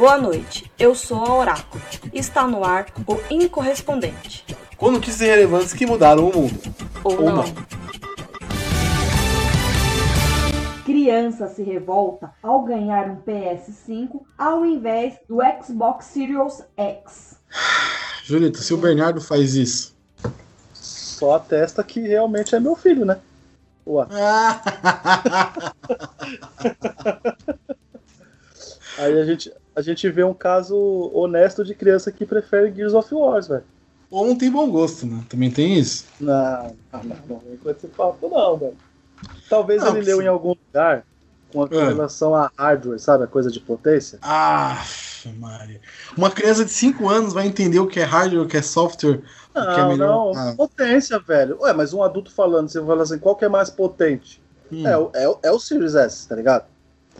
Boa noite, eu sou a Oráculo está no ar o Incorrespondente. Com notícias relevantes que mudaram o mundo. Ou, Ou não. não. Criança se revolta ao ganhar um PS5 ao invés do Xbox Series X. Julito, se o Bernardo faz isso. Só atesta que realmente é meu filho, né? Ué. Aí a gente, a gente vê um caso honesto de criança que prefere Gears of War, velho. Ou não tem bom gosto, né? Também tem isso. Não, não, não, não vem com esse papo, não, velho. Talvez Não, ele leu sim. em algum lugar com É. relação a hardware, sabe? A coisa de potência. Ah, Maria. Uma criança de 5 anos vai entender o que é hardware, o que é software, o que é Não, melhor. não, Ah, potência, velho. Ué, mas um adulto falando, você fala assim, qual que é mais potente? hum. É, é, é o Series S, tá ligado?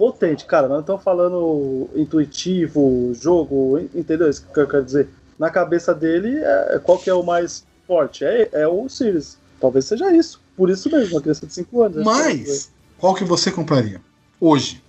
Potente, cara, nós não estamos falando intuitivo, jogo, en- entendeu isso que eu quero dizer? Na cabeça dele, é, qual que é o mais forte? É, é o Series. Talvez seja isso. Por isso mesmo, uma criança de 5 anos. Mas, qual que você compraria? Hoje.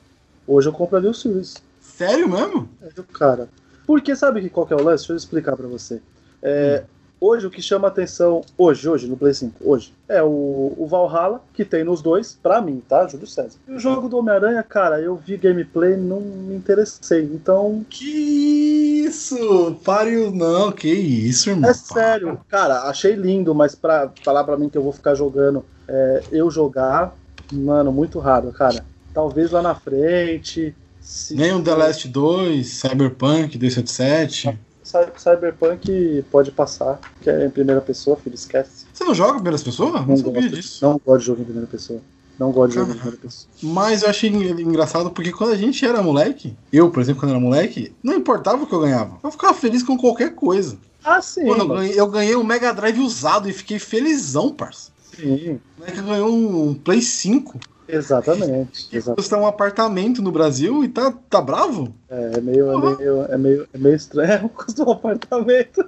Hoje eu compraria o Series. Sério mesmo? É, cara. Porque sabe que qual que é o lance? Deixa eu explicar pra você. É, Hoje o que chama atenção, hoje, hoje, no Play 5, hoje, é o, o Valhalla, que tem nos dois, pra mim, tá? Júlio César. E o jogo do Homem-Aranha, cara, eu vi gameplay não me interessei. Então, Que isso? Pare o. Não, que isso, irmão. é sério. Cara, achei lindo, mas pra falar pra mim que eu vou ficar jogando, é, eu jogar, mano, muito raro, cara. Talvez lá na frente. se- Nem o The Last 2, Cyberpunk 277. Cy- Cyberpunk pode passar, que é em primeira pessoa, filho, esquece. Você não joga primeiras pessoas? Não, Não sabia gosto, disso. não gosto de jogo em primeira pessoa. Não gosto de jogo em primeira pessoa. Mas eu achei engraçado porque quando a gente era moleque, eu, por exemplo, quando era moleque, não importava o que eu ganhava. Eu ficava feliz com qualquer coisa. Ah, sim. Quando eu ganhei, eu ganhei um Mega Drive usado e fiquei felizão, parça. Sim, O moleque ganhou um Play 5. Exatamente. Que exatamente. um apartamento no Brasil e tá, tá bravo? É, é meio, é, Uhum. meio, é, meio, é meio estranho. Custa um apartamento.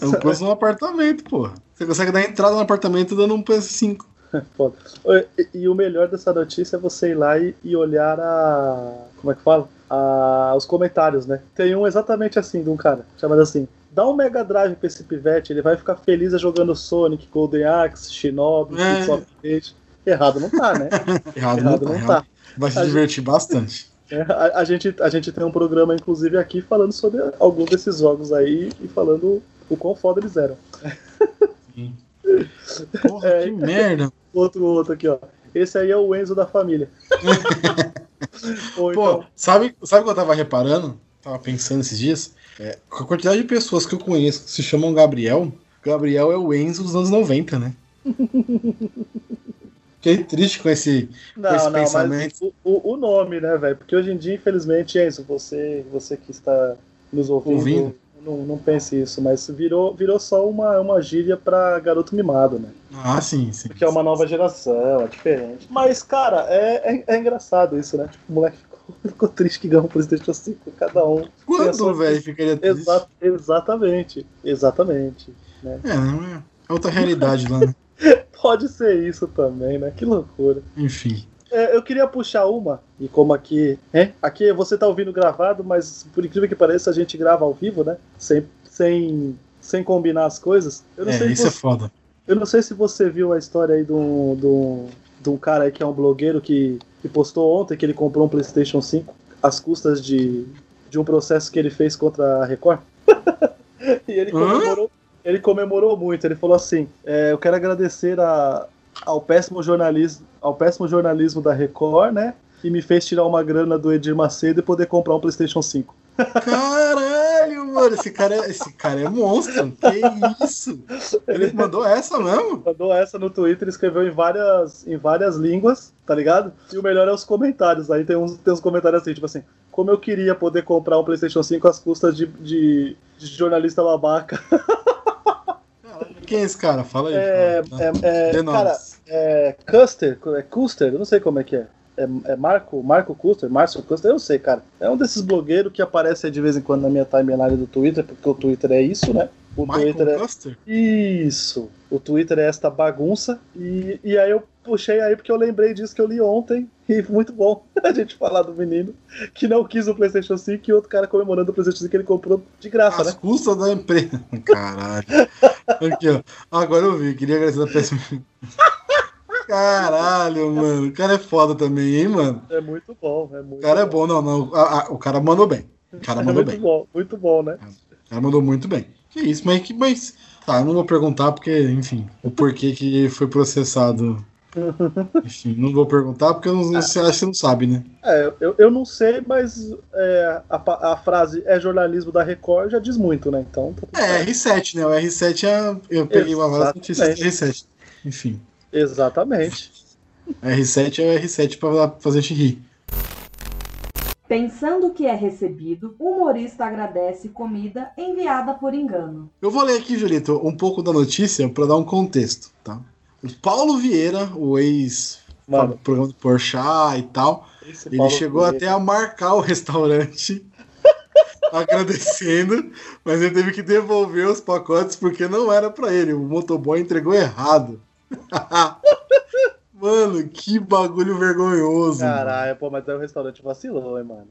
É o custo de um apartamento, porra. Você consegue dar entrada no apartamento dando um PS5. Foda. E, e o melhor dessa notícia é você ir lá e, e olhar a. Como é que fala? A, os comentários, né? Tem um exatamente assim de um cara, chamado assim. Dá um Mega Drive pra esse pivete, ele vai ficar feliz jogando Sonic, Golden Axe, Shinobi, É. Of Rage. Errado não tá, né? Errado, Errado não, não tá. tá. Vai se A divertir bastante. É, a, a gente, a gente tem um programa, inclusive, aqui falando sobre alguns desses jogos aí e falando o quão foda eles eram. Porra, É. que merda. Outro, outro aqui, ó. Esse aí é o Enzo da família. Pô, então, sabe, sabe o que eu tava reparando? Tava pensando esses dias? É, com a quantidade de pessoas que eu conheço que se chamam Gabriel, Gabriel é o Enzo dos anos 90, né? Fiquei triste com esse. não, esse não, mas pensamento. o, o, o nome, né, velho? Porque hoje em dia, infelizmente, Enzo, você, você que está nos ouvindo, Ouvindo. Não, não pense isso, mas virou, virou só uma, uma gíria pra garoto mimado, né? Ah, sim, sim. Porque é uma nova geração, é diferente. Mas, cara, é, é, é engraçado isso, né? Tipo, o moleque ficou, ficou triste que ganhou um PlayStation 5, cada um. Quando, velho, ficaria triste? Exa exatamente, exatamente. É, não é é outra realidade lá, né? Pode ser isso também, né? Que loucura. Enfim. É, eu queria puxar uma, e como aqui, é, aqui você tá ouvindo gravado, mas por incrível que pareça, a gente grava ao vivo, né? Sem, sem, sem combinar as coisas. Eu não, É, sei isso se é você, foda. eu não sei se você viu a história aí de um, de um, de um cara aí que é um blogueiro que, que postou ontem que ele comprou um PlayStation 5 às custas de, de um processo que ele fez contra a Record. e ele comemorou, ele comemorou muito. Ele falou assim: é, Eu quero agradecer a, ao péssimo jornalismo, ao péssimo jornalismo da Record, né? Que me fez tirar uma grana do Edir Macedo e poder comprar um PlayStation 5. Caralho, mano, esse cara, é- esse cara é monstro. Que isso? Ele mandou essa mesmo? Mandou essa no Twitter, escreveu em várias, em várias línguas, tá ligado? E o melhor é os comentários. Aí tem uns, tem uns comentários assim, tipo assim, como eu queria poder comprar um PlayStation 5 às custas de, de, de jornalista babaca. Quem é esse cara? Fala aí. É, fala. é, é, cara, é Custer, é Custer, eu não sei como é que é. É, é Marco, Marco Custer, Márcio Custer, eu sei, cara. É um desses blogueiros que aparece de vez em quando na minha timeline do Twitter, porque o Twitter é isso, né? O Michael Twitter é. Custer? Isso. O Twitter é esta bagunça. E, e aí eu puxei aí porque eu lembrei disso que eu li ontem. E muito bom a gente falar do menino que não quis o PlayStation 5 e outro cara comemorando o PlayStation 5 que ele comprou de graça, As né? custas da empresa. Caralho. Aqui, ó. Agora eu vi. Queria agradecer a PS. Caralho, mano. O cara é foda também, hein, mano? É muito bom. É muito O cara é bom, não, não. A- a- o cara mandou bem. O cara É mandou muito bem. bom, muito bom, né? O cara mandou muito bem. Que isso, mas que. Mas, tá, eu não vou perguntar porque, enfim, o porquê que foi processado. Enfim, não vou perguntar porque eu não, você acha que você não sabe, né? É, eu, eu não sei, mas é, a, a frase é jornalismo da Record já diz muito, né? Então. tá É, certo. R7, né? O R7 é. Eu peguei uma várias notícias do R7. Enfim. Exatamente. R7 é o R7 pra fazer a gente rir. Pensando que é recebido, o humorista agradece comida enviada por engano. Eu vou ler aqui, Julito, um pouco da notícia para dar um contexto, tá? O Paulo Vieira, o ex Mano, programa do Porchat e tal, esse ele Paulo chegou Vieira- até a marcar o restaurante agradecendo, mas ele teve que devolver os pacotes porque não era para ele, o motoboy entregou errado. Mano, que bagulho vergonhoso. mano. Caralho, pô, mas aí o restaurante vacilou, hein, mano.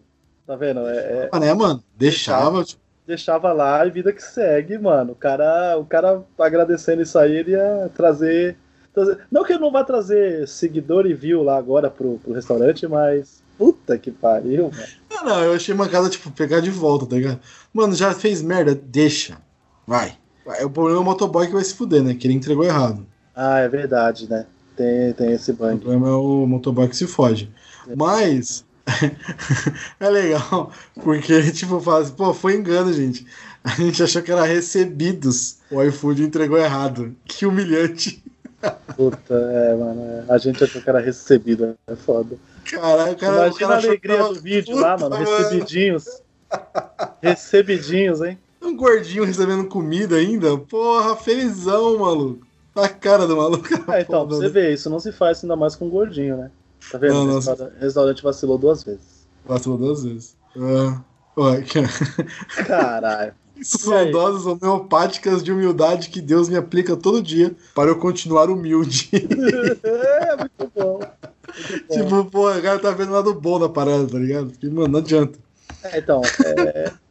Tá vendo? É, é- Ah, né, mano? Deixava. deixava lá e vida que segue, mano. O cara, o cara agradecendo isso aí, ele ia trazer, trazer- Não que ele não vá trazer seguidor e view lá agora pro, pro restaurante, mas. Puta que pariu, mano. Ah, não, eu achei mancada, tipo, pegar de volta, tá ligado? Mano, já fez merda? Deixa. Vai. Vai. O problema é o motoboy que vai se fuder, né? Que ele entregou errado. Ah, é verdade, né? Tem, tem esse O bang. problema é o motoboy que se fode. Mas. é legal, porque, tipo, fala assim, pô, foi engano, gente. A gente achou que era recebidos. O iFood entregou errado. Que humilhante. Puta, é, mano. é. A gente achou que era recebido, é foda. Caralho, o cara. o Imagina cara a alegria tava- do vídeo lá, mano. Puta, Recebidinhos. Recebidinhos, hein? Um gordinho recebendo comida ainda? Porra, felizão, maluco. A cara do maluco. É, então, pra você né? ver, isso não se faz ainda mais com gordinho, né? Tá vendo? Não, o restaurante, restaurante vacilou duas vezes. Passou duas vezes. Ó, aqui, ó. Caralho. Isso são doses homeopáticas de humildade que Deus me aplica todo dia para eu continuar humilde. é, muito bom. Muito bom. tipo, pô, o cara tá vendo o lado bom da parada, tá ligado? Porque, mano, não adianta. É, então, é...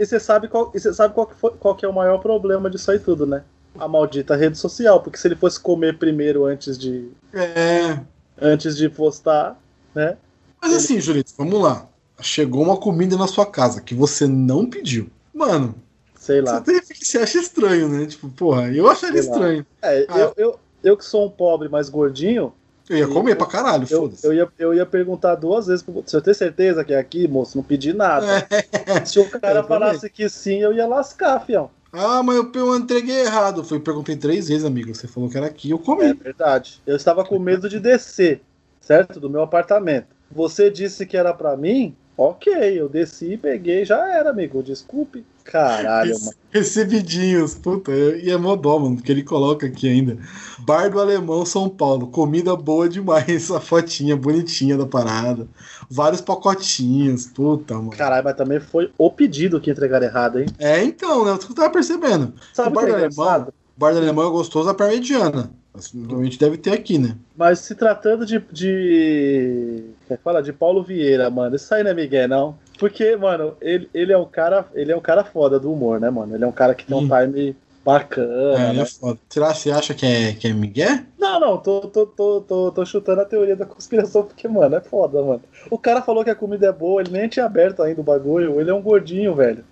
E você sabe, qual, e sabe qual, que foi- qual que é o maior problema disso aí tudo, né? A maldita rede social, porque se ele fosse comer primeiro antes de, É. antes de postar, né? Mas assim, Julito, vamos lá. Chegou uma comida na sua casa que você não pediu. Mano, Sei você, lá. tem, você acha estranho, né? Tipo, porra, eu acharia estranho. É, Ah. eu, eu, eu que sou um pobre, mas gordinho, Eu ia comer pra caralho, eu, foda-se. eu, ia, eu ia perguntar duas vezes pro você tem certeza que é aqui, moço? Não pedi nada. É. Se o cara Eu falasse que sim, eu ia lascar, fião. Ah, mas eu, eu entreguei errado. Fui, perguntei três vezes, amigo. Você falou que era aqui, eu É comi. verdade. Eu estava com medo de descer, certo? Do meu apartamento. Você disse que era pra mim? Ok, eu desci e peguei, já era, amigo. Desculpe. Caralho, mano. Recebidinhos, puta, e é mó dó, mano, porque ele coloca aqui ainda. Bar do Alemão São Paulo, comida boa demais, a fotinha bonitinha da parada. Vários pacotinhos, puta, mano. Caralho, mas também foi o pedido que entregaram errado, hein? É, então, né, eu tava percebendo. Sabe o bar que do é Alemão, engraçado? o bar do Alemão é gostoso da parmegiana. Gente deve ter aqui, né? Mas se tratando de. de. É que fala? De Paulo Vieira, mano. Isso aí não é Miguel, não. Porque, mano, ele, ele é um cara. Ele é um cara foda do humor, né, mano? Ele é um cara que tem um time bacana. É, né? é foda. Será que você acha que é, que é Miguel? Não, não, tô, tô, tô, tô, tô chutando a teoria da conspiração, porque, mano, é foda, mano. O cara falou que a comida é boa, ele nem tinha aberto ainda o bagulho, ele é um gordinho, velho.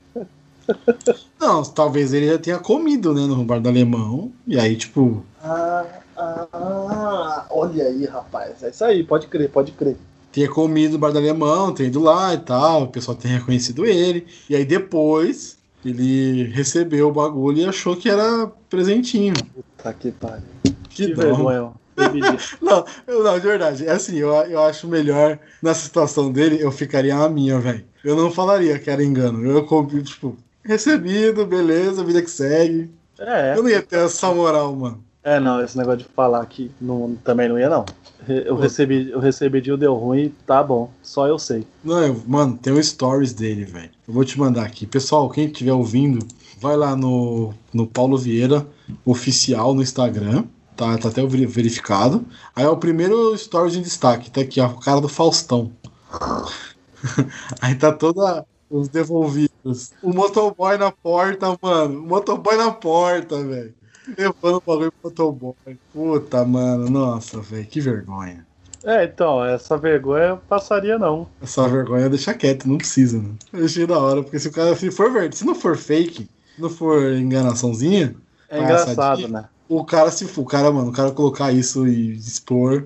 Não, talvez ele já tenha comido, né, no bar do Alemão. E aí, tipo, Ah, ah, olha aí, rapaz. É isso aí, pode crer, pode crer. tenha comido no bar do alemão, ter ido lá e tal, o pessoal tenha reconhecido ele. E aí depois ele recebeu o bagulho e achou que era presentinho. Puta que pariu. Que, Que vergonha. Não, eu, não, de verdade. É assim, eu, eu acho melhor, nessa situação dele, eu ficaria na minha, velho. Eu não falaria que era engano. Eu tipo, recebido, beleza, vida que segue. É, Eu não ia ter essa moral, mano. É, não, esse negócio de falar que não, também não ia, não. Eu recebi, eu recebi de deu ruim, tá bom. Só eu sei. Não, eu- mano, tem o stories dele, velho. Eu vou te mandar aqui. Pessoal, quem estiver ouvindo, vai lá no, no Paulo Vieira oficial no Instagram. Tá, tá até veri- verificado. Aí é o primeiro stories em destaque. Tá aqui, ó, o cara do Faustão. Aí tá toda os devolvidos. O motoboy na porta, mano. O motoboy na porta, velho. Levando o bagulho pro motoboy. Puta, mano. Nossa, velho. Que vergonha. É, então, essa vergonha eu passaria não. Essa vergonha deixa quieto, não precisa, né? Eu achei da hora, porque se o cara se for verdade, se não for fake, se não for enganaçãozinha, É engraçado, né? o cara se for, o cara, mano, o cara colocar isso e expor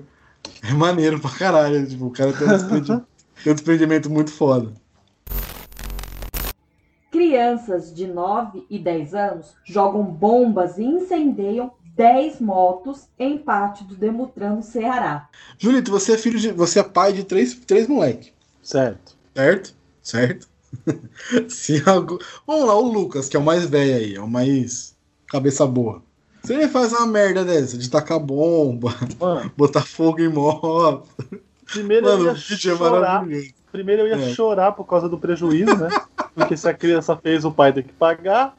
é maneiro pra caralho. Tipo, o cara tem um desprendimento, tem um desprendimento muito foda. Crianças de 9 e 10 anos jogam bombas e incendeiam 10 motos em pátio do Demutran no Ceará. Julito, você é filho de. Você é pai de três, três moleque, Certo. certo? Certo? se algo... Vamos lá, o Lucas, que é o mais velho aí, é o mais cabeça boa. Se ele faz uma merda dessa, de tacar bomba, Mano, botar fogo em moto. primeiro Mano, eu ia é chorar. maravilhoso. Primeiro eu ia É. chorar por causa do prejuízo, né? Porque se a criança fez, o pai tem que pagar.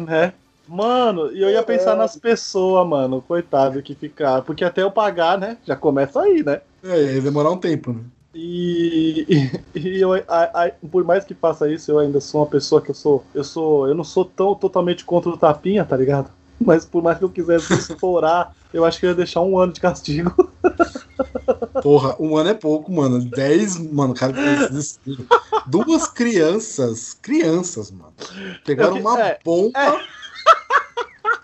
Né? Mano, e eu ia pensar nas pessoas, mano, coitado que ficar. Porque até eu pagar, né? Já começa aí, né? É, ia demorar um tempo, né? E, e, e eu, a- a- por mais que faça isso, eu ainda sou uma pessoa que eu sou. Eu sou. Eu não sou tão totalmente contra o tapinha, tá ligado? Mas por mais que eu quisesse estourar, eu acho que eu ia deixar um ano de castigo. Porra, um ano é pouco, mano. Dez, mano, cara. Duas crianças, crianças, mano, pegaram Eu uma é, bomba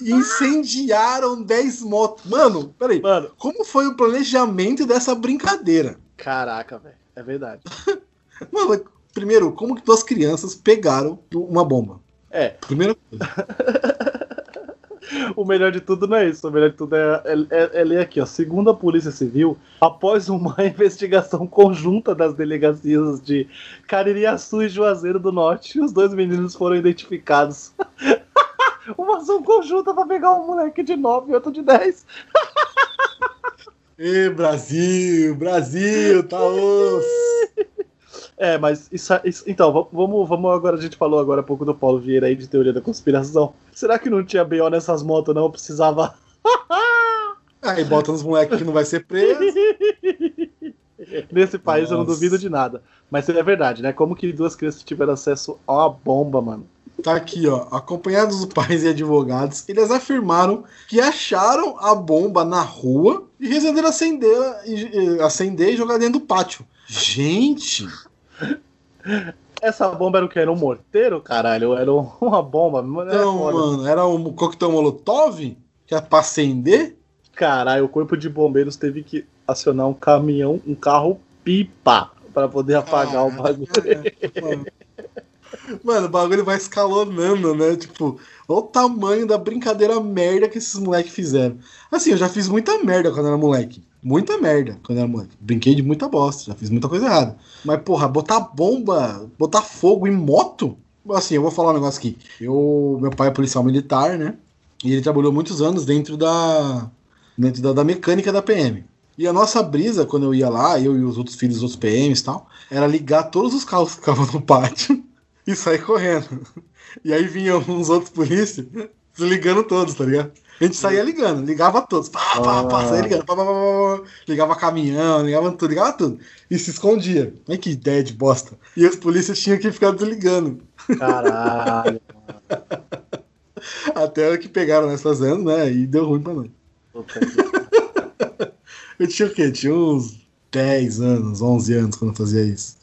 e incendiaram 10 motos. Mano, peraí, Mano, como foi o planejamento dessa brincadeira? caraca, velho. É verdade. Mano, primeiro, como que duas crianças pegaram uma bomba? É, Primeira coisa. O melhor de tudo não é isso. O melhor de tudo é, é, é- ler aqui, ó. Segundo a Polícia Civil, após uma investigação conjunta das delegacias de Caririaçu e Juazeiro do Norte, os dois meninos foram identificados. uma ação conjunta pra pegar um moleque de 9 e outro de 10. Ê, Brasil, Brasil, tá osso. É, mas isso, isso- então, va- vamos, vamos agora, a gente falou agora há pouco do Paulo Vieira aí de teoria da conspiração. Será que não tinha BO nessas motos, não? Precisava. Aí bota nos moleques que não vai ser preso. Nesse país eu não Nossa. duvido de nada. Mas é verdade, né? Como que duas crianças tiveram acesso a uma bomba, mano? Tá aqui, ó. Acompanhados dos pais e advogados, eles afirmaram que acharam a bomba na rua e resolveram acender, acender e jogar dentro do pátio. Gente! Essa bomba era o que? Era um morteiro, caralho? Era um- uma bomba? Mano, é Então, foda. mano, era um coquetel molotov? Que era pra acender? Caralho, o corpo de bombeiros teve que acionar um caminhão, um carro pipa pra poder apagar o bagulho. Mano. Mano, o bagulho vai escalonando, né? Tipo, olha o tamanho da brincadeira merda que esses moleques fizeram. Assim, eu já fiz muita merda quando era moleque. Muita merda quando era moleque. Brinquei de muita bosta, já fiz muita coisa errada. Mas, porra, botar bomba, botar fogo em moto? Assim, eu vou falar um negócio aqui. Eu, meu pai é policial militar, né? E ele trabalhou muitos anos dentro da, dentro da, da mecânica da PM. E a nossa brisa, quando eu ia lá, eu e os outros filhos dos outros PMs e tal, era ligar todos os carros que ficavam no pátio e sair correndo. E aí vinham uns outros polícias desligando todos, tá ligado? A gente saía ligando, ligava todos. Pá, pá, pá, Ah. saía ligando. Pá, pá, pá, ligava caminhão, ligava tudo, ligava tudo. E se escondia. Ai que ideia de bosta. E os polícias tinham que ficar desligando. Caralho. Até que pegaram nessas anos, né? E deu ruim pra nós. Eu tinha o quê? Tinha uns 10 anos, 11 anos quando eu fazia isso.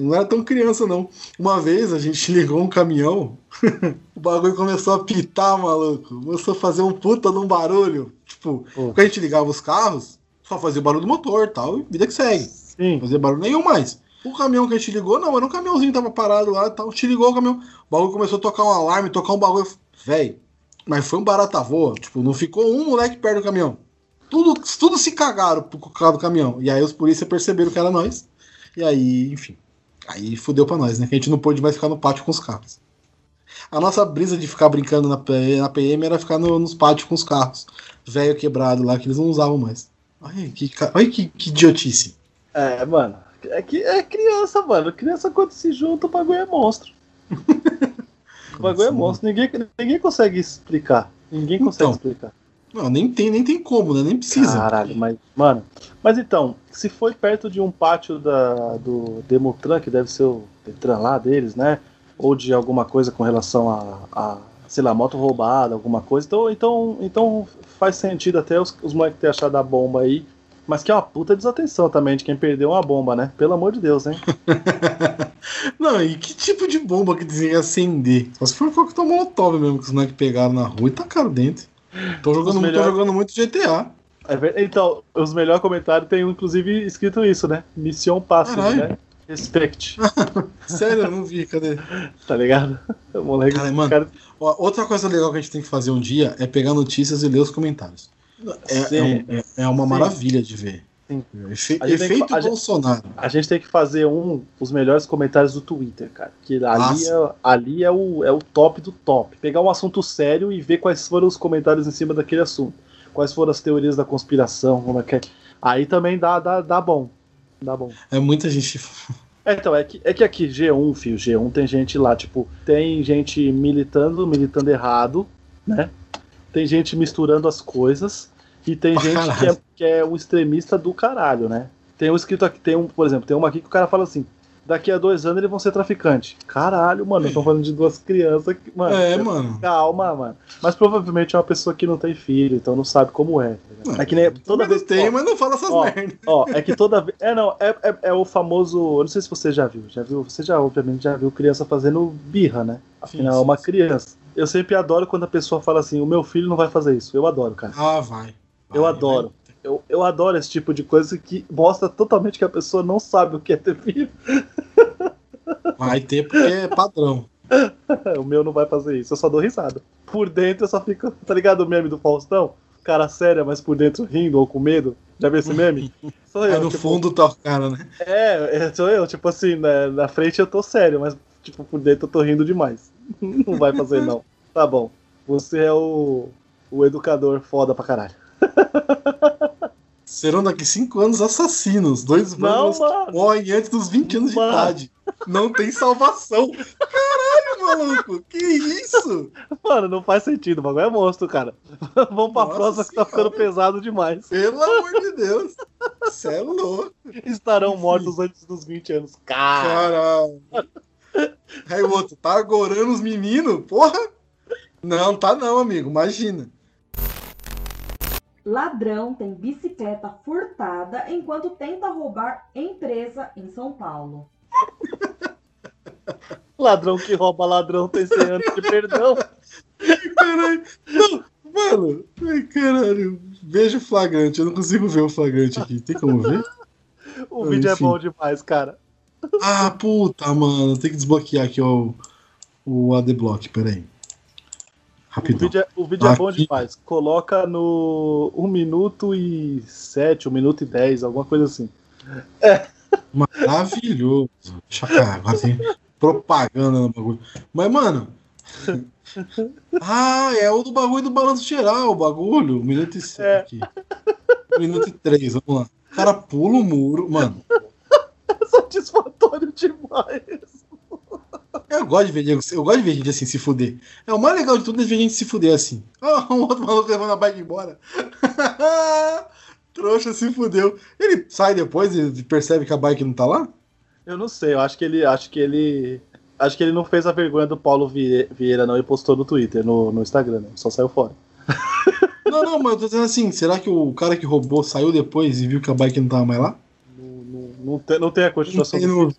Não era tão criança, não. Uma vez a gente ligou um caminhão, o bagulho começou a pitar, maluco. Começou a fazer um puta num barulho. Tipo, Pô. quando a gente ligava os carros, só fazia o barulho do motor e tal, e vida que segue. Sim. Não fazia barulho nenhum mais. O caminhão que a gente ligou, não, era um caminhãozinho que tava parado lá e tal. Gente ligou o caminhão, o bagulho começou a tocar um alarme, tocar um bagulho. Véi, mas foi um barata voa. Tipo, não ficou um moleque perto do caminhão. Tudo, tudo se cagaram por causa do caminhão. E aí os polícias perceberam que era nós. E aí, enfim. Aí fudeu pra nós, né? Que a gente não pôde mais ficar no pátio com os carros. A nossa brisa de ficar brincando na, na PM era ficar no- nos pátios com os carros. Velho quebrado lá, que eles não usavam mais. Olha que, olha que, que idiotice. É, mano. É que é criança, mano. Criança quando se junta, o bagulho é monstro. O bagulho é monstro. Ninguém, ninguém consegue explicar. Ninguém consegue Então. explicar. Não, nem tem, nem tem como, né? Nem precisa. Caralho, mas. Mano. Mas então, se foi perto de um pátio da, do Demotran, que deve ser o Detran lá deles, né? Ou de alguma coisa com relação a. a sei lá, moto roubada, alguma coisa. Então, então, então faz sentido até os, os moleques terem achado a bomba aí. Mas que é uma puta desatenção também de quem perdeu uma bomba, né? Pelo amor de Deus, hein? Não, e que tipo de bomba que dizem acender? Só se for coquetel molotov mesmo, que os moleques pegaram na rua e tacaram dentro. Tô jogando, melhor- tô jogando muito GTA. É Então, os melhores comentários tem inclusive escrito isso, né? Mission Caralho. né? Respect, Sério, eu não vi, cadê? tá ligado? O moleque. Cara, mano, cara- Ó, outra coisa legal que a gente tem que fazer um dia é pegar notícias e ler os comentários. É, é um- é- é uma Sim. maravilha de ver. Sim. Efe- A gente que efeito fa- a gente- Bolsonaro. A gente tem que fazer um os melhores comentários do Twitter, cara. Que ali, é, ali é, o, é o top do top. Pegar um assunto sério e ver quais foram os comentários em cima daquele assunto. Quais foram as teorias da conspiração, como é que é. Aí também dá, dá, dá bom. Dá bom. É muita gente. É, então, é que, é que aqui, G1, fio, G1 tem gente lá, tipo, tem gente militando, militando errado, né? Tem gente misturando as coisas e tem Pra gente que é, que é um extremista do caralho, né? Tem um escrito aqui, tem um, por exemplo, tem uma aqui que o cara fala assim: daqui a dois anos eles vão ser traficantes. Caralho, mano, estão falando de duas crianças que, mano. é, você- mano. Calma, mano. Mas provavelmente é uma pessoa que não tem filho, então não sabe como é. tá ligado? É que nem toda vez tem, ó, mas não fala essas ó, merdas. Ó, é que toda vez. É, não, é, é, é o famoso. Eu não sei se você já viu. Já viu? Você já, obviamente, já viu criança fazendo birra, né? Afinal, sim, é uma sim. criança. Eu sempre adoro quando a pessoa fala assim: o meu filho não vai fazer isso. Eu adoro, cara. Ah, vai. Eu Vai, adoro. Eu, eu adoro esse tipo de coisa que mostra totalmente que a pessoa não sabe o que é ter filho. Vai, ter porque é padrão. o meu não vai fazer isso. Eu só dou risada. Por dentro eu só fico. Tá ligado o meme do Faustão? Cara séria, mas por dentro rindo ou com medo. Já viu esse meme? Sou eu. no tipo, fundo tá o cara, né? É, é, sou eu, tipo assim, na, na frente eu tô sério, mas tipo, por dentro eu tô rindo demais. Não vai fazer, não. Tá bom. Você é o, o educador foda pra caralho. Serão daqui cinco anos assassinos. Dois Não, vândalos mano. morrem antes dos 20 anos Mano. de idade. Não tem salvação. Caralho, maluco. Que isso? Mano, não faz sentido, o bagulho é monstro, cara. Vamos pra Nossa próxima que tá ficando pesado demais. Pelo amor de Deus. Você é louco. Estarão Enfim. mortos antes dos 20 anos. Cara. Caralho. Aí o outro, tá agorando os meninos? Porra. Não, tá não, amigo. Imagina. Ladrão tem bicicleta furtada enquanto tenta roubar empresa em São Paulo. Ladrão que rouba ladrão tem 100 anos de perdão. Caralho. Não, mano. Ai, caralho. Veja o flagrante. Eu não consigo ver o flagrante aqui. Tem como ver? O vídeo é Enfim. bom demais, cara. Ah, puta, mano. Tem que desbloquear aqui ó, o ADBlock. Peraí. O Rapidão. vídeo, é, o vídeo é bom demais. Coloca no 1 minuto e 7, 1 minuto e 10, alguma coisa assim. Maravilhoso. Deixa agora tem propaganda no bagulho. Mas, mano. Ah, é o do bagulho do balanço geral, o bagulho. Um minuto e sete É. aqui. Um minuto e três, vamos lá. O cara pula o muro. Mano, Satisfatório demais. Eu gosto de ver, Diego, eu gosto de ver gente assim se fuder. É o mais legal de tudo é ver gente se fuder assim. Ah, um outro maluco levando a bike embora. Trouxa se fudeu. Ele sai depois e percebe que a bike não tá lá? Eu não sei, eu acho que ele. Acho que ele. Acho que ele não fez a vergonha do Paulo Vie- Vieira, não, e postou no Twitter, no, no Instagram, não. Só saiu fora. Não, não, mas eu tô dizendo assim, será que o cara que roubou saiu depois e viu que a bike não tava mais lá? Não, não, não tem, não tem a Não continuação tem, do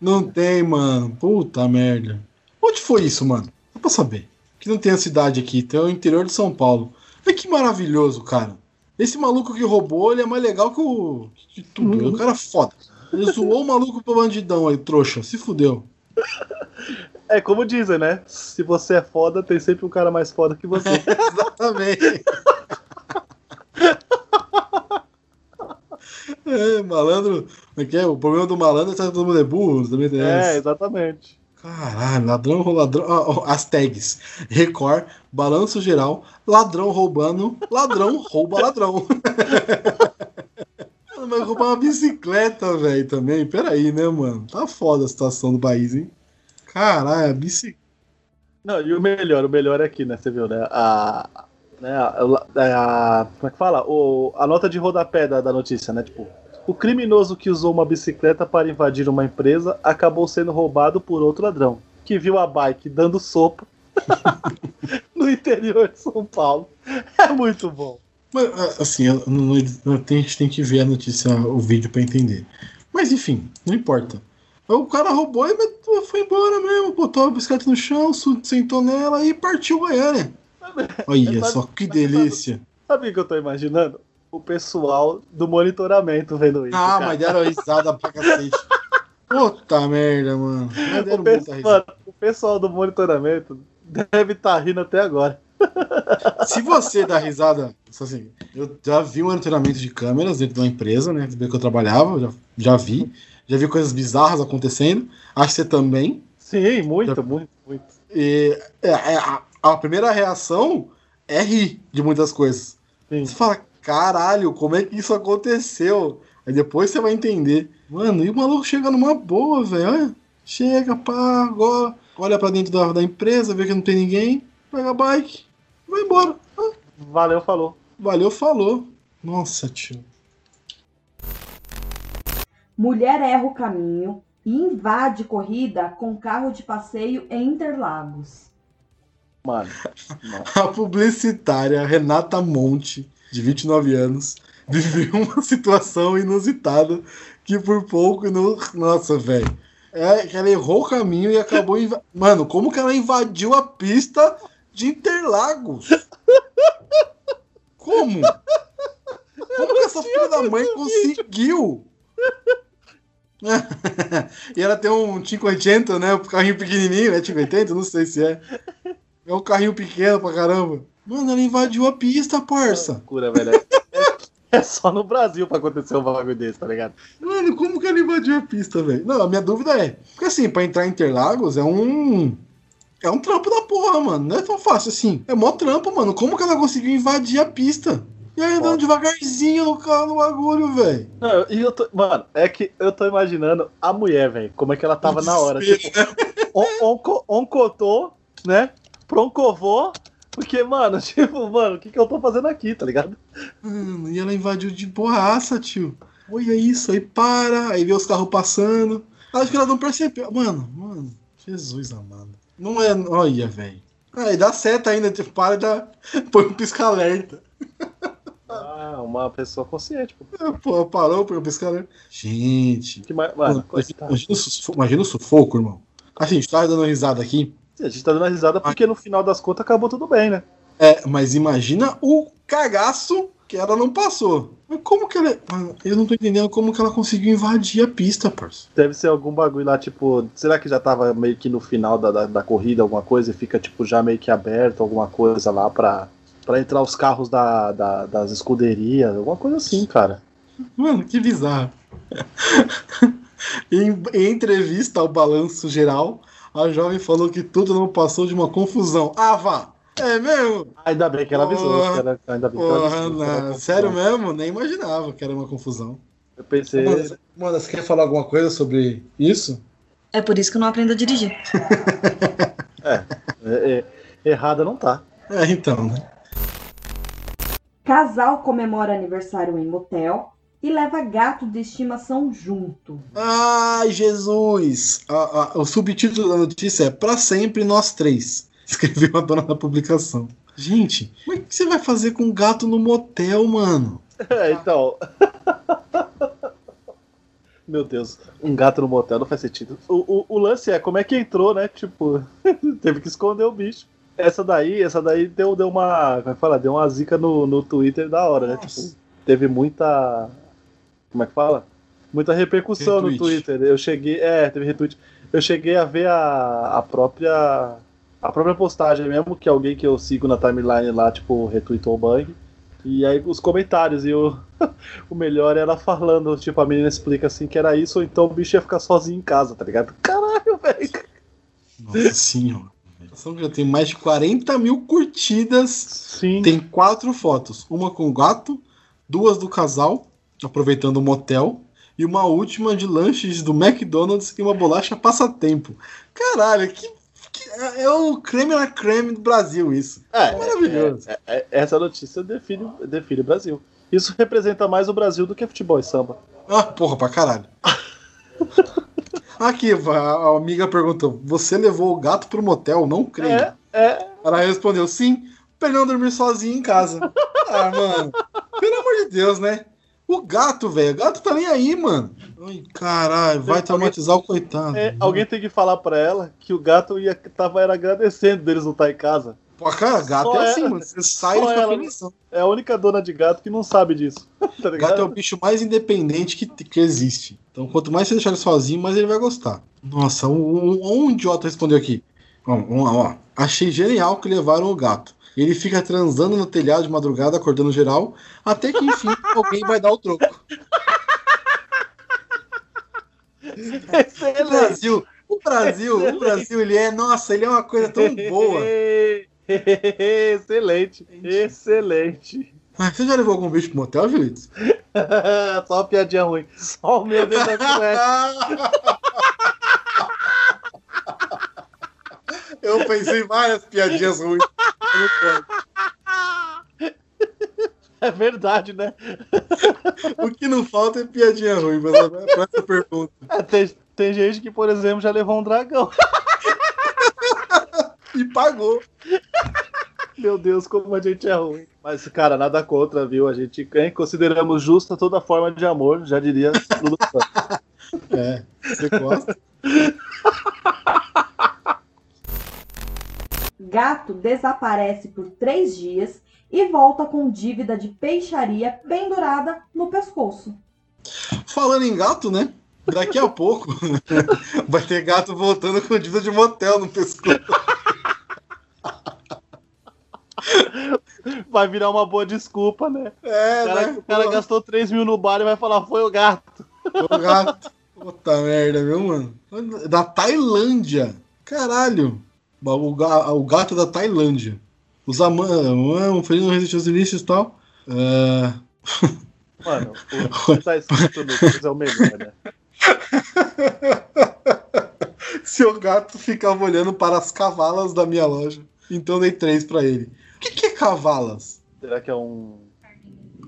não tem, mano. Puta merda. Onde foi isso, mano? Só pra saber. Que não tem a cidade aqui, tem o interior de São Paulo. Olha que maravilhoso, cara. Esse maluco que roubou, ele é mais legal que o. de tudo. Uhum. O cara é foda. Ele zoou o maluco pro bandidão aí, trouxa. Se fudeu. É como dizem, né? Se você é foda, tem sempre um cara mais foda que você. Exatamente. É, malandro. é que é? O problema do malandro é que todo mundo é burro. Também tem é, exatamente. Caralho, ladrão, ladrão. as tags. Record, balanço geral, ladrão roubando, ladrão rouba ladrão. Mano, Mas roubar uma bicicleta, velho, também. Peraí, né, mano? Tá foda a situação do país, hein? Caralho, a bicicleta. Não, e o melhor, o melhor é aqui, né? Você viu, né? A. Né, a, a- como é que fala? O, a nota de rodapé da, da notícia, né? Tipo, o criminoso que usou uma bicicleta para invadir uma empresa acabou sendo roubado por outro ladrão, que viu a bike dando sopa no interior de São Paulo. É muito bom. Mas, a- assim, eu não- eu tenho- a gente tem que ver a notícia, o vídeo pra entender. Mas enfim, não importa. O cara roubou e foi embora mesmo, botou a bicicleta no chão, sentou nela e partiu Goiânia. Olha Mas- só que delícia. Sabe o que eu tô imaginando? O pessoal do monitoramento vendo isso. Ah, cara. mas deram risada pra cacete. Puta merda, mano. O, pessoal, mano, o pessoal do monitoramento deve estar rindo até agora. Se você dá risada, assim, eu já vi um monitoramento de câmeras dentro de uma empresa, né? Que eu trabalhava, já, já vi. Já vi coisas bizarras acontecendo. Acho que você também. Sim, muito, Já- muito, muito. E é, é, a, a primeira reação é rir de muitas coisas. Sim. Você fala, caralho, como é que isso aconteceu? Aí depois você vai entender. Mano, e o maluco chega numa boa, velho. Chega, pá, agora, olha pra dentro da, da empresa, vê que não tem ninguém, pega a bike, vai embora. Ah, Valeu, falou. valeu, falou. Nossa, tio. Mulher erra o caminho e invade corrida com carro de passeio em Interlagos. Mano. mano. A publicitária Renata Monte, de 29 anos, viveu uma situação inusitada que por pouco não. Nossa, velho. É ela errou o caminho e acabou. inva- Mano, como que ela invadiu a pista de Interlagos? Como? Como que essa filha da mãe conseguiu? e ela tem um 580, né? Um carrinho pequenininho, né? 580, não sei se é. É um carrinho pequeno pra caramba. Mano, ela invadiu a pista, parça. Loucura, velho. É só no Brasil pra acontecer um bagulho desse, tá ligado? Mano, como que ela invadiu a pista, velho? Não, a minha dúvida é. Porque assim, pra entrar em Interlagos é um. É um trampo da porra, mano. Não é tão fácil assim. É mó trampo, mano. Como que ela conseguiu invadir a pista? E aí andando devagarzinho no carro, no bagulho, velho. Não, e eu tô. Mano, é que eu tô imaginando a mulher, velho. Como é que ela tava na hora. Tipo, on- onco- oncotou, né? Proncovou. Porque, mano, tipo, mano, o que, que eu tô fazendo aqui, tá ligado? Mano, e ela invadiu de borraça, tio. Olha isso, aí para, aí vê os carros passando. Acho que ela não percebeu. Mano, mano, Jesus amado. Não é. Olha, velho. Aí dá seta ainda, tipo, para e dá. Põe um pisca-alerta. Ah, uma pessoa consciente, pô. É, Pô, parou, põe um pisca-alerta. Gente. Que Mano, mano, imagina, o sufoco, imagina o sufoco, irmão. Assim, a gente tava dando risada aqui. A gente tá dando risada porque no final das contas acabou tudo bem, né? É, mas imagina o cagaço que ela não passou. Mas como que ela. Mano, eu não tô entendendo como que ela conseguiu invadir a pista, parça. Deve ser algum bagulho lá, tipo, será que já tava meio que no final da, da, da corrida, alguma coisa, e fica, tipo, já meio que aberto, alguma coisa lá pra, pra entrar os carros da, da- das escuderias, alguma coisa assim, cara. Mano, que bizarro. em, em entrevista ao balanço geral, a jovem falou que tudo não passou de uma confusão. Ah, vá! É mesmo? Ainda bem que ela avisou, Porra. que era- ainda bem que ela avisou. que sério mesmo? Nem imaginava que era uma confusão. Eu pensei, Mano, mano, você quer falar alguma coisa sobre isso? É por isso que eu não aprendo a dirigir. é, é, errada não tá. É, então, né? Casal comemora aniversário em motel e leva gato de estimação junto. Ai, Jesus! A- a- o subtítulo da notícia é Pra sempre nós três. Escreveu a dona da publicação. Gente, mas o que você vai fazer com um gato no motel, mano? É, então. Meu Deus, um gato no motel não faz sentido. O, o, o lance é como é que entrou, né? Tipo, teve que esconder o bicho. Essa daí, essa daí deu, deu uma. Como é que fala? Deu uma zica no, no Twitter da hora, né? Tipo, teve muita. Como é que fala? Muita repercussão Retweet. no Twitter. Eu cheguei. É, teve retweet. Eu cheguei a ver a, a própria. A própria postagem mesmo, que alguém que eu sigo na timeline lá, tipo, retweetou o bug. E aí os comentários, e o, o melhor era falando, tipo, a menina explica assim que era isso, ou então o bicho ia ficar sozinho em casa, tá ligado? Caralho, velho. Nossa senhora. Já tem mais de 40 mil curtidas. Sim. Tem quatro fotos. Uma com o gato, duas do casal, aproveitando o motel, e uma última de lanches do McDonald's e uma bolacha passatempo. Caralho, que, que- é o creme na creme do Brasil isso. É, Maravilhoso. é, é, essa notícia define, define o Brasil. Isso representa mais o Brasil do que futebol e samba. Ah, porra, pra caralho. Aqui, a a amiga perguntou: Você levou o gato pro motel? Não creio. É, é. Ela respondeu: Sim, pra ele não dormir sozinho em casa. ah, mano. Pelo amor de Deus, né? O gato, velho. O gato tá nem aí, mano. Ai, caralho, vai Alguém- traumatizar o coitado. é, alguém tem que falar pra ela que o gato ia, tava era agradecendo deles não estar em casa. Pô, cara, gato Só é assim, ela- mano. Você sai e fica ela- felizão. É a única dona de gato que não sabe disso. tá gato é o bicho mais independente que, que existe. Então, quanto mais você deixar ele sozinho, mais ele vai gostar. Nossa, um, um- um idiota respondeu aqui. Ó, vamos lá, ó. Achei genial que levaram o gato. Ele fica transando no telhado de madrugada, acordando geral, até que enfim alguém vai dar o troco. O Excelente. Brasil, o Brasil, o Brasil, ele é, nossa, ele é uma coisa tão boa. Excelente. Excelente. Ah, Você já levou algum bicho pro motel, Julito? Só uma piadinha ruim. Só o meu Deus da Eu pensei várias piadinhas ruins. É verdade, né? O que não falta é piadinha ruim pra essa, pra essa pergunta. É, tem, tem gente que, por exemplo, já levou um dragão. E pagou. Meu Deus, como a gente é ruim. Mas, cara, nada contra, viu? A gente hein, consideramos justa toda forma de amor, já diria Lulu. É, você gosta? Gato desaparece por três dias e volta com dívida de peixaria pendurada no pescoço. Falando em gato, né? Daqui a pouco vai ter gato voltando com dívida de motel no pescoço. Vai virar uma boa desculpa, né? É, O cara, né? o cara Pô, gastou 3 mil no bar e vai falar, foi o gato. O gato. Puta merda, viu, mano? Da Tailândia. Caralho. O, ga- o gato da Tailândia. Os amantes. Feliz no Resident Evil Inícios e tal. É, Mano, o que tá escrito no coisa é o melhor, né? Seu gato ficava olhando para as cavalas da minha loja. Então dei três pra ele. O que, que é cavalas? Será que é um.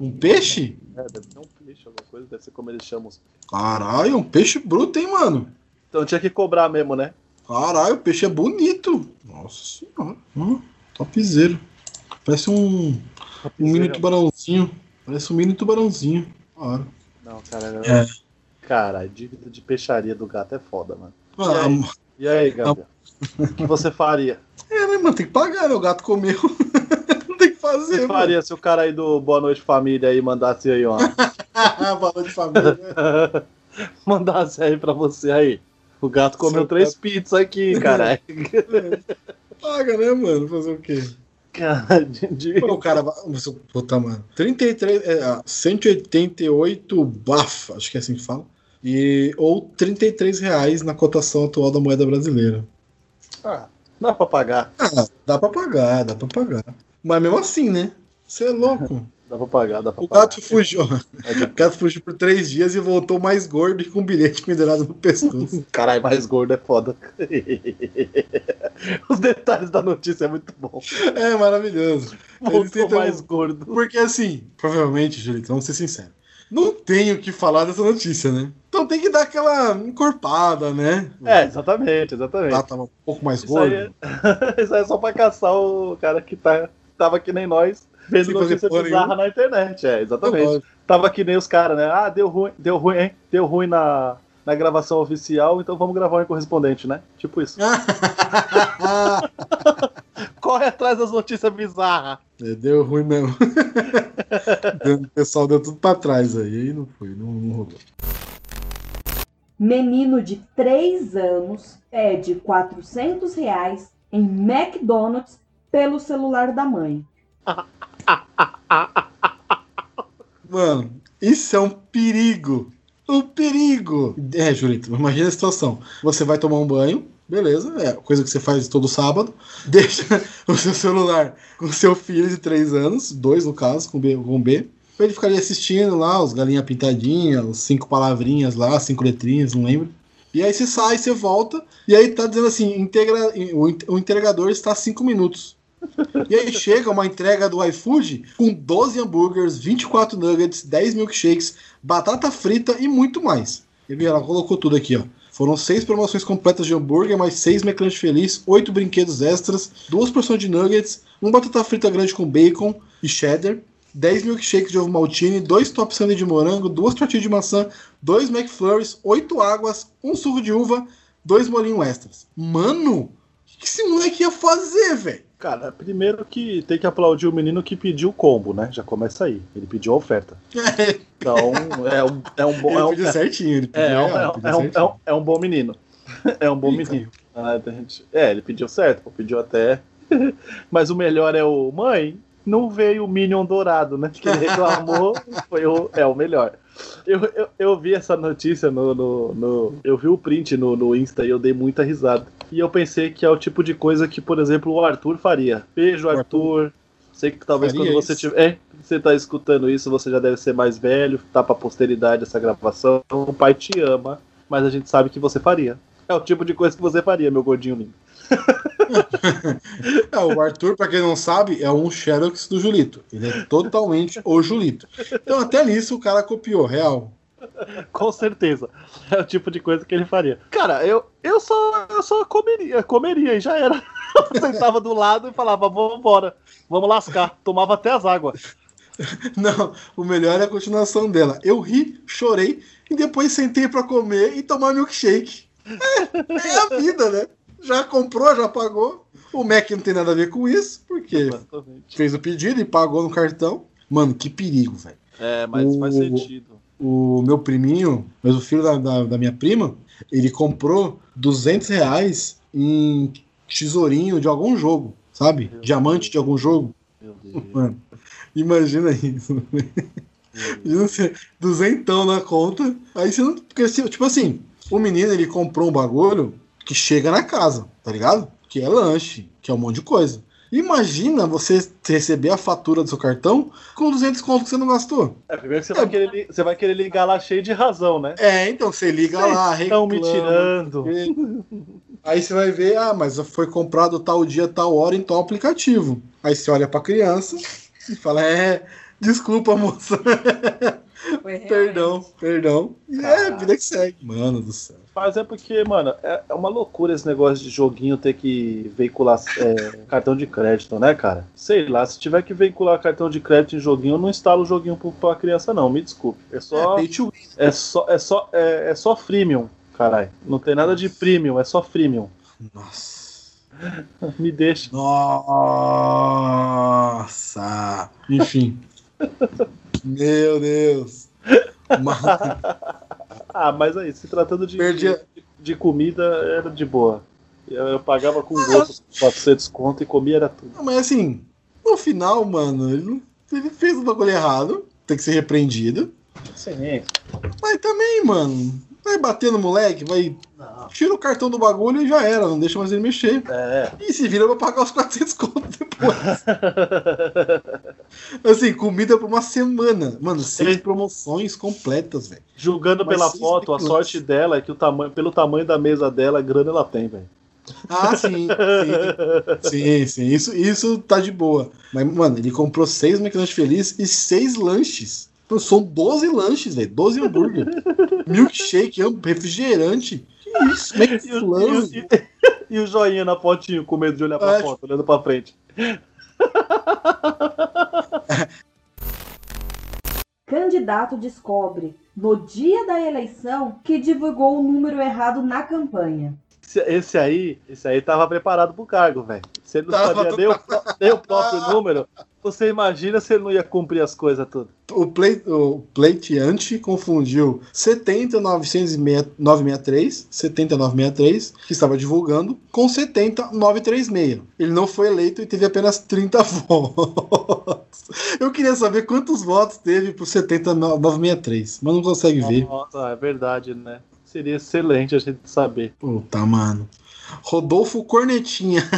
Um peixe? É, deve ser um peixe, alguma coisa, deve ser como eles chamam. Caralho, um peixe bruto, hein, mano? Então tinha que cobrar mesmo, né? Caralho, o peixe é bonito. Nossa senhora. Hum, topzera. Parece um, um mini tubarãozinho. Parece um mini tubarãozinho. Claro. Não, cara. É. Cara, a dívida de peixaria do gato é foda, mano. Ah, aí? E aí, Gabriel? O que você faria? é, né, mano? Tem que pagar, né? O gato comeu. Não tem que O que fazer, você mano. faria se o cara aí do Boa Noite Família aí mandasse aí, ó. Valor de família. mandasse aí pra você aí. O gato comeu Seu três pizzas aqui, caralho. Paga, né, mano? Fazer o quê? Cara, de, Pô, o cara vai. Puta, mano. 33. É, ah, 188 BAF, acho que é assim que fala. E, ou 33 reais na cotação atual da moeda brasileira. Ah, dá pra pagar. Ah, dá pra pagar, dá pra pagar. Mas mesmo assim, né? Você é louco. Dá pra pagar, dá pra O pagar. gato fugiu. O gato fugiu por três dias e voltou mais gordo e com um bilhete pendurado no pescoço. Caralho, mais gordo é foda. Os detalhes da notícia é muito bom. É maravilhoso. Voltou tentam- mais gordo. Porque assim, provavelmente, Julito, vamos ser sinceros. Não tem o que falar dessa notícia, né? Então tem que dar aquela encorpada, né? É, exatamente, exatamente. Ah, tava um pouco mais Isso aí, gordo. é... Isso aí é só pra caçar o cara que tá, tava que nem nós, vendo notícia bizarra nenhuma. na internet. É, exatamente. Tava que nem os caras, né? Ah, deu ruim, deu ruim, hein? Deu ruim na, na gravação oficial, então vamos gravar um correspondente, né? Tipo isso. Corre atrás das notícias bizarras. É, deu ruim mesmo. o pessoal deu tudo pra trás aí. Aí não foi, não, não rolou. Menino de 3 anos pede 400 reais em McDonald's pelo celular da mãe. Mano, isso é um perigo. Um perigo. É, Julito, imagina a situação. Você vai tomar um banho, Beleza, é coisa que você faz todo sábado. Deixa o seu celular com seu filho de 3 anos, dois no caso, com B, com B. Ele ficaria assistindo lá, os galinha pintadinha, os cinco palavrinhas lá, cinco letrinhas, não lembro. E aí você sai, você volta, e aí tá dizendo assim, integra, o, entregador está a 5 minutos. E aí chega uma entrega do iFood com 12 hambúrgueres, 24 nuggets, 10 milkshakes, batata frita e muito mais. E viu, ela colocou tudo aqui, ó. Foram seis promoções completas de hambúrguer, mais seis McLanche Feliz, oito brinquedos extras, duas porções de nuggets, um batata frita grande com bacon e cheddar, 10 milkshakes de ovo maltine, dois top sanduíche de morango, duas tortilhas de maçã, dois McFlurries, oito águas, um suco de uva, dois molinhos extras. Mano, o que esse moleque ia fazer, velho? Cara, primeiro que tem que aplaudir o menino que pediu o combo, né? Já começa aí. Ele pediu a oferta. Então, é um, é um bom. Ele É um, pediu certinho, ele pediu é, é um, real, é um- é um- é um- é um bom menino. É um bom menino. Ah, É, ele pediu certo, pediu até. Mas o melhor é o. Mãe, não veio o Minion dourado, né? Que ele reclamou, foi o, é o melhor. Eu, eu, eu vi essa notícia no, no, no- Eu vi o print no, no Insta e eu dei muita risada. E eu pensei que é o tipo de coisa que, por exemplo, o Arthur faria. Beijo, O Arthur. Sei que talvez Faria quando você isso. tiver. É, você tá escutando isso, você já deve ser mais velho, tá pra posteridade essa gravação. O pai te ama, mas a gente sabe que você faria. É o tipo de coisa que você faria, meu gordinho lindo. É, o Arthur, pra quem não sabe, é um Xerox do Julito. Ele é totalmente o Julito. Então, até nisso, o cara copiou, real. Com certeza. É o tipo de coisa que ele faria. Cara, eu, eu só eu só comeria, comeria e já era. Eu sentava do lado e falava, vamos embora, vamos lascar. Tomava até as águas. Não, o melhor é a continuação dela. Eu ri, chorei e depois sentei pra comer e tomar milkshake. É, é a vida, né? Já comprou, já pagou. O Mac não tem nada a ver com isso, porque Exatamente. fez o pedido e pagou no cartão. Mano, que perigo, velho. É, mas faz O- sentido. o meu priminho, mas o filho da, da, da minha prima, ele comprou 200 reais em tesourinho de algum jogo, sabe? Meu Diamante de algum jogo. Meu Deus. Mano, imagina isso. Imagina você, duzentão na conta. Aí você não. Porque, tipo assim, o menino ele comprou um bagulho que chega na casa, tá ligado? Que é lanche, que é um monte de coisa. Imagina você receber a fatura do seu cartão com 200 conto que você não gastou. É, primeiro que você vai, querer, você vai querer ligar lá cheio de razão, né? É, então você liga lá, Estão me reclama. tirando. Aí você vai ver, ah, mas foi comprado tal dia, tal hora em tal aplicativo. Aí você olha pra criança e fala, é, desculpa, moça. Perdão, perdão. E é, vida que segue. Mano do céu. Mas é porque, mano, é é uma loucura esse negócio de joguinho ter que veicular é, cartão de crédito, né, cara? Sei lá, se tiver que veicular cartão de crédito em joguinho, eu não instalo o joguinho pra criança, não, me desculpe. É só. É, win. É só, é só, é, é só freemium, caralho. Não tem nada de premium, é só freemium. Nossa. Me deixa. Nossa. Enfim. Meu Deus. Mas, Ah, mas aí, se tratando de, de, de comida, era de boa. Eu, eu pagava com gosto pra ser desconto e comia era tudo. mas assim, no final, mano, ele, não- ele fez o bagulho errado. Tem que ser repreendido. Sim. Mas também, mano, vai bater no moleque, vai. Não. Tira o cartão do bagulho e já era, não deixa mais ele mexer. É. E se vira pra pagar os 400 contos depois. Assim, comida por uma semana. Mano, seis Sim. promoções completas, velho. Julgando Mas pela foto, a sorte dela é que o tamanho, pelo tamanho da mesa dela, grana ela tem, velho. Ah, sim. Sim, sim, sim. Isso, isso tá de boa. Mas, mano, ele comprou seis McDonald's Feliz e seis lanches. São 12 lanches, velho. 12 hambúrguer. Milkshake, refrigerante. Que isso? E, o- McFlurry. e o- e o joinha na fotinho, com medo de olhar pra É, foto, olhando pra frente. Candidato descobre, no dia da eleição, que divulgou o número errado na campanha. Esse, esse aí, esse aí tava preparado pro cargo, velho. Se ele não Tava sabia nem o, nem o próprio número, você imagina se ele não ia cumprir as coisas tudo. O, play, o pleiteante confundiu 70963, 70963, que estava divulgando, com 70936. Ele não foi eleito e teve apenas 30 votos. Eu queria saber quantos votos teve pro 70963, mas não consegue ver. Nossa, é verdade, né? Seria excelente a gente saber. Puta, mano. Rodolfo Cornetinha.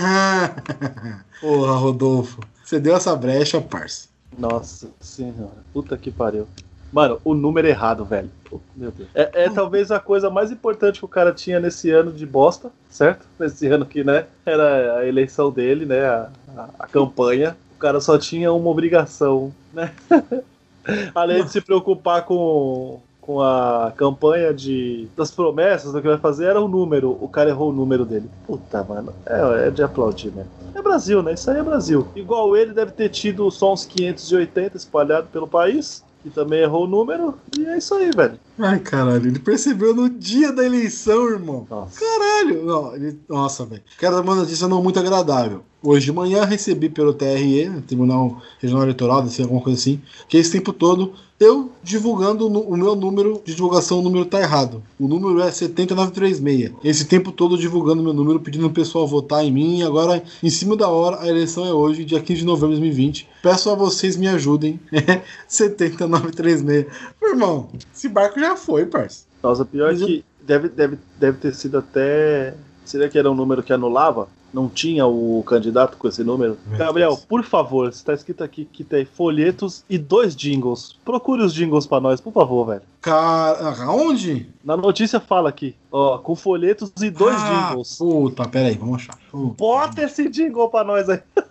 Porra, Rodolfo. Você deu essa brecha, parça. Nossa senhora, puta que pariu. Mano, o número errado, velho. Meu Deus. É, é talvez a coisa mais importante que o cara tinha nesse ano de bosta, certo? Nesse ano que, né, era a eleição dele, né, a, a, a campanha. O cara só tinha uma obrigação, né? Além de se preocupar com, com a campanha de, das promessas do que vai fazer, era o número. O cara errou o número dele. Puta, mano. É, é de aplaudir, né? É Brasil, né? Isso aí é Brasil. Igual ele deve ter tido só uns 580 espalhados pelo país que também errou o número, e é isso aí, velho. Ai, caralho, ele percebeu no dia da eleição, irmão. Nossa. Caralho! Não, ele... Nossa, velho. Quero dar uma notícia não muito agradável. Hoje de manhã recebi pelo TRE, Tribunal Regional Eleitoral, assim, alguma coisa assim, que esse tempo todo eu divulgando o meu número de divulgação, o número tá errado. O número é 7936. Esse tempo todo divulgando meu número, pedindo o pessoal votar em mim. Agora, em cima da hora, a eleição é hoje, dia 15 de novembro de 2020. Peço a vocês me ajudem. 7936. Meu irmão, esse barco já foi, parça. Nossa, pior é que deve, deve, deve ter sido até. Seria que era um número que anulava? Não tinha o candidato com esse número? Meu Gabriel, Deus. por favor, está escrito aqui que tem folhetos e dois jingles. Procure os jingles pra nós, por favor, velho. Cara, aonde? Na notícia fala aqui, ó, com folhetos e dois Ah, jingles. Puta, pera aí, vamos achar. Puta, Bota esse jingle pra nós aí.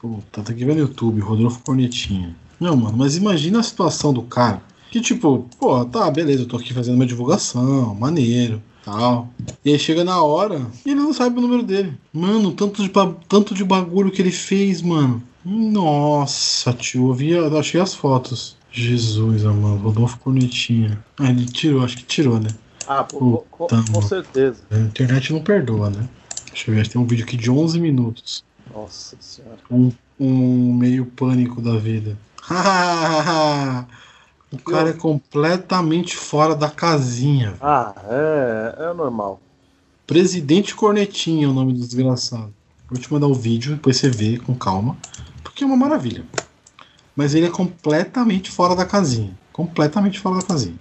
Puta, tá aqui vendo no YouTube, Rodolfo Cornetinha. Não, mano, mas imagina a situação do cara. Que tipo, pô, tá, beleza, eu tô aqui fazendo minha divulgação, maneiro, tal. E aí chega na hora e ele não sabe o número dele. Mano, tanto de, tanto de bagulho que ele fez, mano. Nossa, tio, eu, vi, eu achei as fotos. Jesus, mano, Rodolfo Cornetinha. Ah, ele tirou, acho que tirou, né? Ah, pô, com, com certeza. A internet não perdoa, né? Deixa eu ver, tem um vídeo aqui de 11 minutos. Nossa senhora. um, um meio pânico da vida. o cara é completamente fora da casinha. Ah, é, é normal. Presidente Cornetinha é o nome do desgraçado. Vou te mandar o vídeo, depois você vê com calma. Porque é uma maravilha. Mas ele é completamente fora da casinha. Completamente fora da casinha.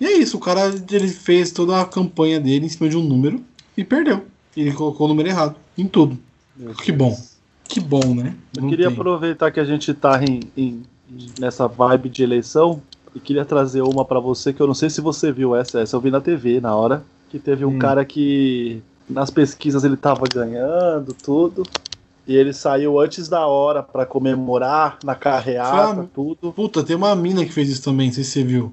E é isso, o cara ele fez toda a campanha dele em cima de um número e perdeu. Ele colocou o número errado em tudo. Meu Que Deus. bom. Que bom, né? Eu Não queria tem. aproveitar que a gente tá em, em- nessa vibe de eleição e queria trazer uma pra você que eu não sei se você viu essa, essa eu vi na TV na hora, que teve um Hum. cara que nas pesquisas ele tava ganhando tudo e ele saiu antes da hora pra comemorar na carreata, tudo. Puta, tem uma mina que fez isso também, não sei se você viu.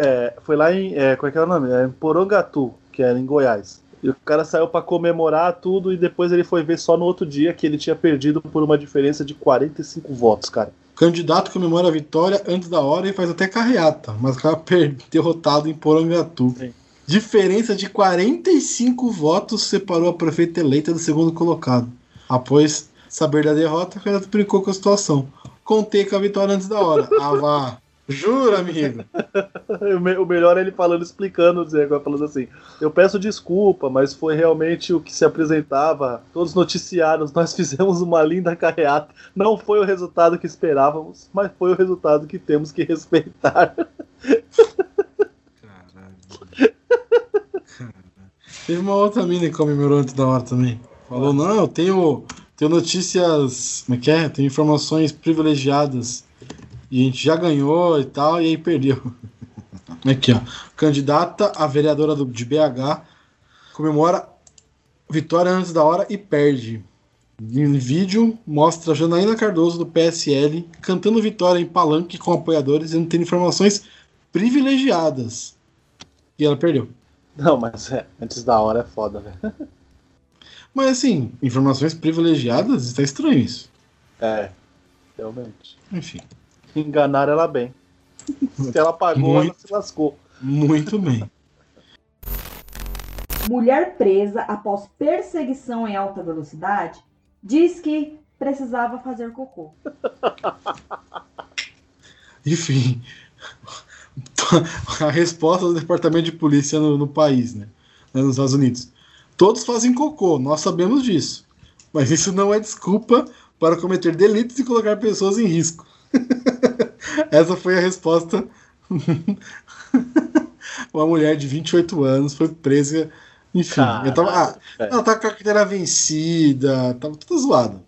É, foi lá em, é, qual é que é o nome? É em Porongatu, que era em Goiás. E o cara saiu pra comemorar tudo e depois ele foi ver só no outro dia que ele tinha perdido por uma diferença de 45 votos, cara. Candidato comemora a vitória antes da hora e faz até carreata, mas acaba derrotado em Porangatu. Sim. Diferença de 45 votos separou a prefeita eleita do segundo colocado. Após saber da derrota, o candidato brincou com a situação. Contei com a vitória antes da hora. Ah, vá. Jura, amigo? O me- o melhor é ele falando, explicando, dizendo, falando assim: Eu peço desculpa, mas foi realmente o que se apresentava. Todos os noticiários, nós fizemos uma linda carreata. Não foi o resultado que esperávamos, mas foi o resultado que temos que respeitar. Teve uma outra mina que comemorou antes da hora também. Falou, não, eu tenho, tenho notícias. Como é que é? Tenho informações privilegiadas. E a gente já ganhou e tal, e aí perdeu. Aqui, ó. Candidata a vereadora do, de BH comemora vitória antes da hora e perde. Em vídeo, mostra Janaína Cardoso do PSL cantando vitória em palanque com apoiadores e não tendo informações privilegiadas. E ela perdeu. Não, mas é, antes da hora é foda, velho. Mas assim, informações privilegiadas, está estranho isso. É, realmente. Enfim, Enganaram ela bem. Se ela pagou, ela Muito. se lascou. muito bem. Mulher presa após perseguição em alta velocidade diz que precisava fazer cocô. Enfim, a resposta do departamento de polícia no, no país, né? Nos Estados Unidos. Todos fazem cocô, nós sabemos disso. Mas isso não é desculpa para cometer delitos e colocar pessoas em risco. Essa foi a resposta. Uma mulher de 28 anos foi presa Enfim, eu tava, ah, ela tá com a carteira vencida, tava tudo zoado.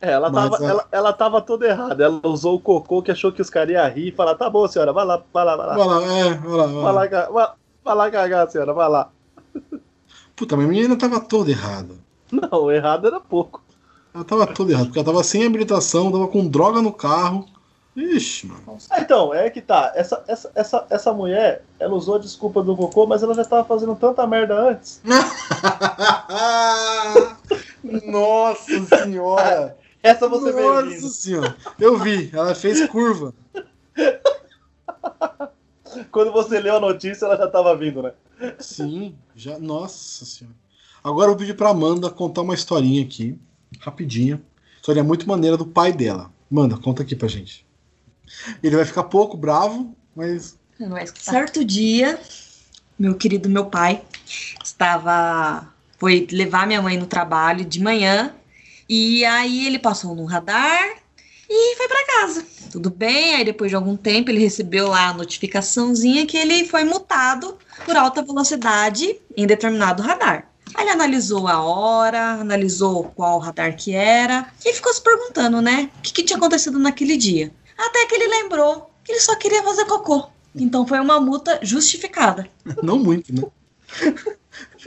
É, ela, Mas tava, a- ela, ela tava toda errada. Ela usou o cocô que achou que os caras iam rir e falar: tá bom, senhora, vai lá, vai lá, vai lá. Vai lá, é, vai lá, vai Vai lá. lá, ca- vai, vai lá cagar, senhora, vai lá. Puta, mas a menina tava toda errada. Não, errado era pouco. Ela tava toda errada, porque ela tava sem habilitação, tava com droga no carro. Ixi, mano. Ah, Então, é que tá. Essa, essa, essa, essa mulher, ela usou a desculpa do cocô, mas ela já tava fazendo tanta merda antes. Nossa senhora! Essa você veio Nossa senhora! Eu vi, ela fez curva. Quando você leu a notícia, ela já tava vindo, né? Sim, já. Nossa senhora. Agora eu pedi pra Amanda contar uma historinha aqui, rapidinha. Historinha muito maneira do pai dela. Manda, conta aqui pra gente. Ele vai ficar pouco bravo, mas. Não vai escutar. Certo dia, meu querido meu pai estava foi levar minha mãe no trabalho de manhã e aí ele passou no radar e foi para casa. Tudo bem? Aí depois de algum tempo ele recebeu lá a notificaçãozinha que ele foi multado por alta velocidade em determinado radar. Aí ele analisou a hora, analisou qual radar que era e ficou se perguntando, né, o que, que tinha acontecido naquele dia. Até que ele lembrou que ele só queria fazer cocô. Então foi uma multa justificada. Não muito, né?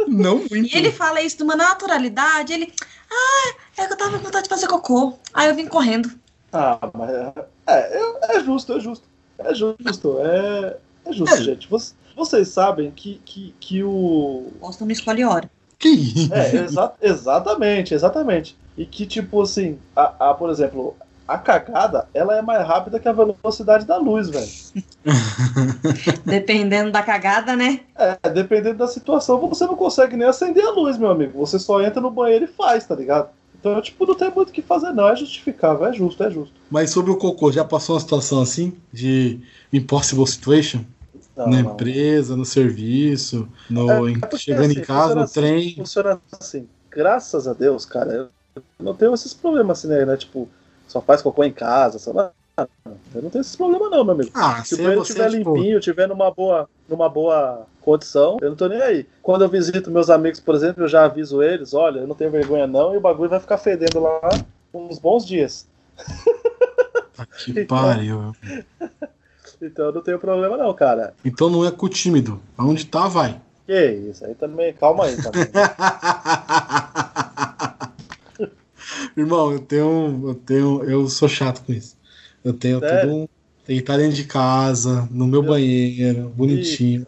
Não muito. E ele fala isso de uma naturalidade. Ele, ah, é que eu tava com vontade de fazer cocô. Aí eu vim correndo. Ah, mas é, é, é justo, é justo. É justo, é, é justo, gente. Vocês, vocês sabem que, que, que o. Posso não me escolhe hora. Que isso? É, exa- exatamente, exatamente. E que, tipo assim, a, a, por exemplo, a cagada, ela é mais rápida que a velocidade da luz, velho. Dependendo da cagada, né? É, dependendo da situação, você não consegue nem acender a luz, meu amigo. Você só entra no banheiro e faz, tá ligado? Então, tipo, não tem muito o que fazer, não. É justificável, é justo, é justo. Mas sobre o cocô, já passou uma situação assim? De impossible situation? Não, na não. empresa, no serviço, no, É, em- é chegando assim, em casa, no assim, trem. Funciona assim. Graças a Deus, cara, eu não tenho esses problemas assim, né? né? Tipo, só faz cocô em casa, sei lá. Eu não tenho esses problemas, não, meu amigo. Ah, Se o banheiro estiver tipo, limpinho, estiver numa boa, numa boa condição, eu não tô nem aí. Quando eu visito meus amigos, por exemplo, eu já aviso eles, olha, eu não tenho vergonha não, e o bagulho vai ficar fedendo lá uns bons dias. tá que pariu. Então eu não tenho problema não, cara. Então não é cu tímido. Aonde tá, vai. Que isso, aí também, calma aí, também. Irmão, eu tenho, eu tenho. Eu sou chato com isso. Eu tenho Sério? tudo um. Tem que estar dentro de casa, no meu Meu- banheiro, bonitinho.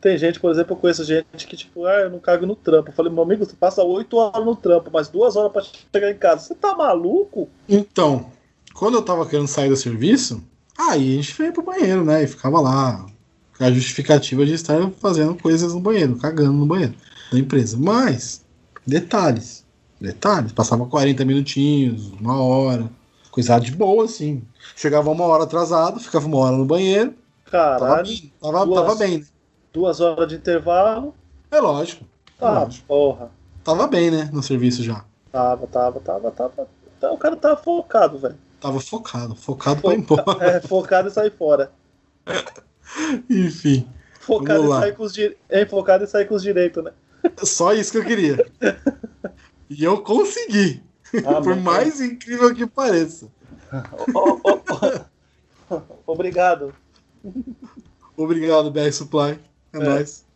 Tem gente, por exemplo, eu conheço gente que, tipo, ah, eu não cago no trampo. Eu falei, meu amigo, você passa oito horas no trampo, mas duas horas pra chegar em casa. Você tá maluco? Então, quando eu tava querendo sair do serviço, aí a gente veio pro banheiro, né? E ficava lá. A justificativa de estar fazendo coisas no banheiro, cagando no banheiro da empresa. Mas, detalhes. Detalhes. Passava 40 minutinhos, uma hora. Coisa de boa, assim. Chegava uma hora atrasado, ficava uma hora no banheiro. Caralho, tava, duas. tava bem, né? duas horas de intervalo. É lógico. Tá, Lógico. porra. Tava bem, né? No serviço já. Tava, tava, tava, tava. Então, o cara tava focado, velho. Tava focado. Focado pra ir embora. É, focado em sair fora. Enfim. Focado lá. sair com os direitos. É, focado em sair com os direitos, né? Só isso que eu queria. E eu consegui. Ah, Por mais incrível que pareça. Ó, ó, ó. Obrigado. Obrigado, BR Supply. É, É. nóis.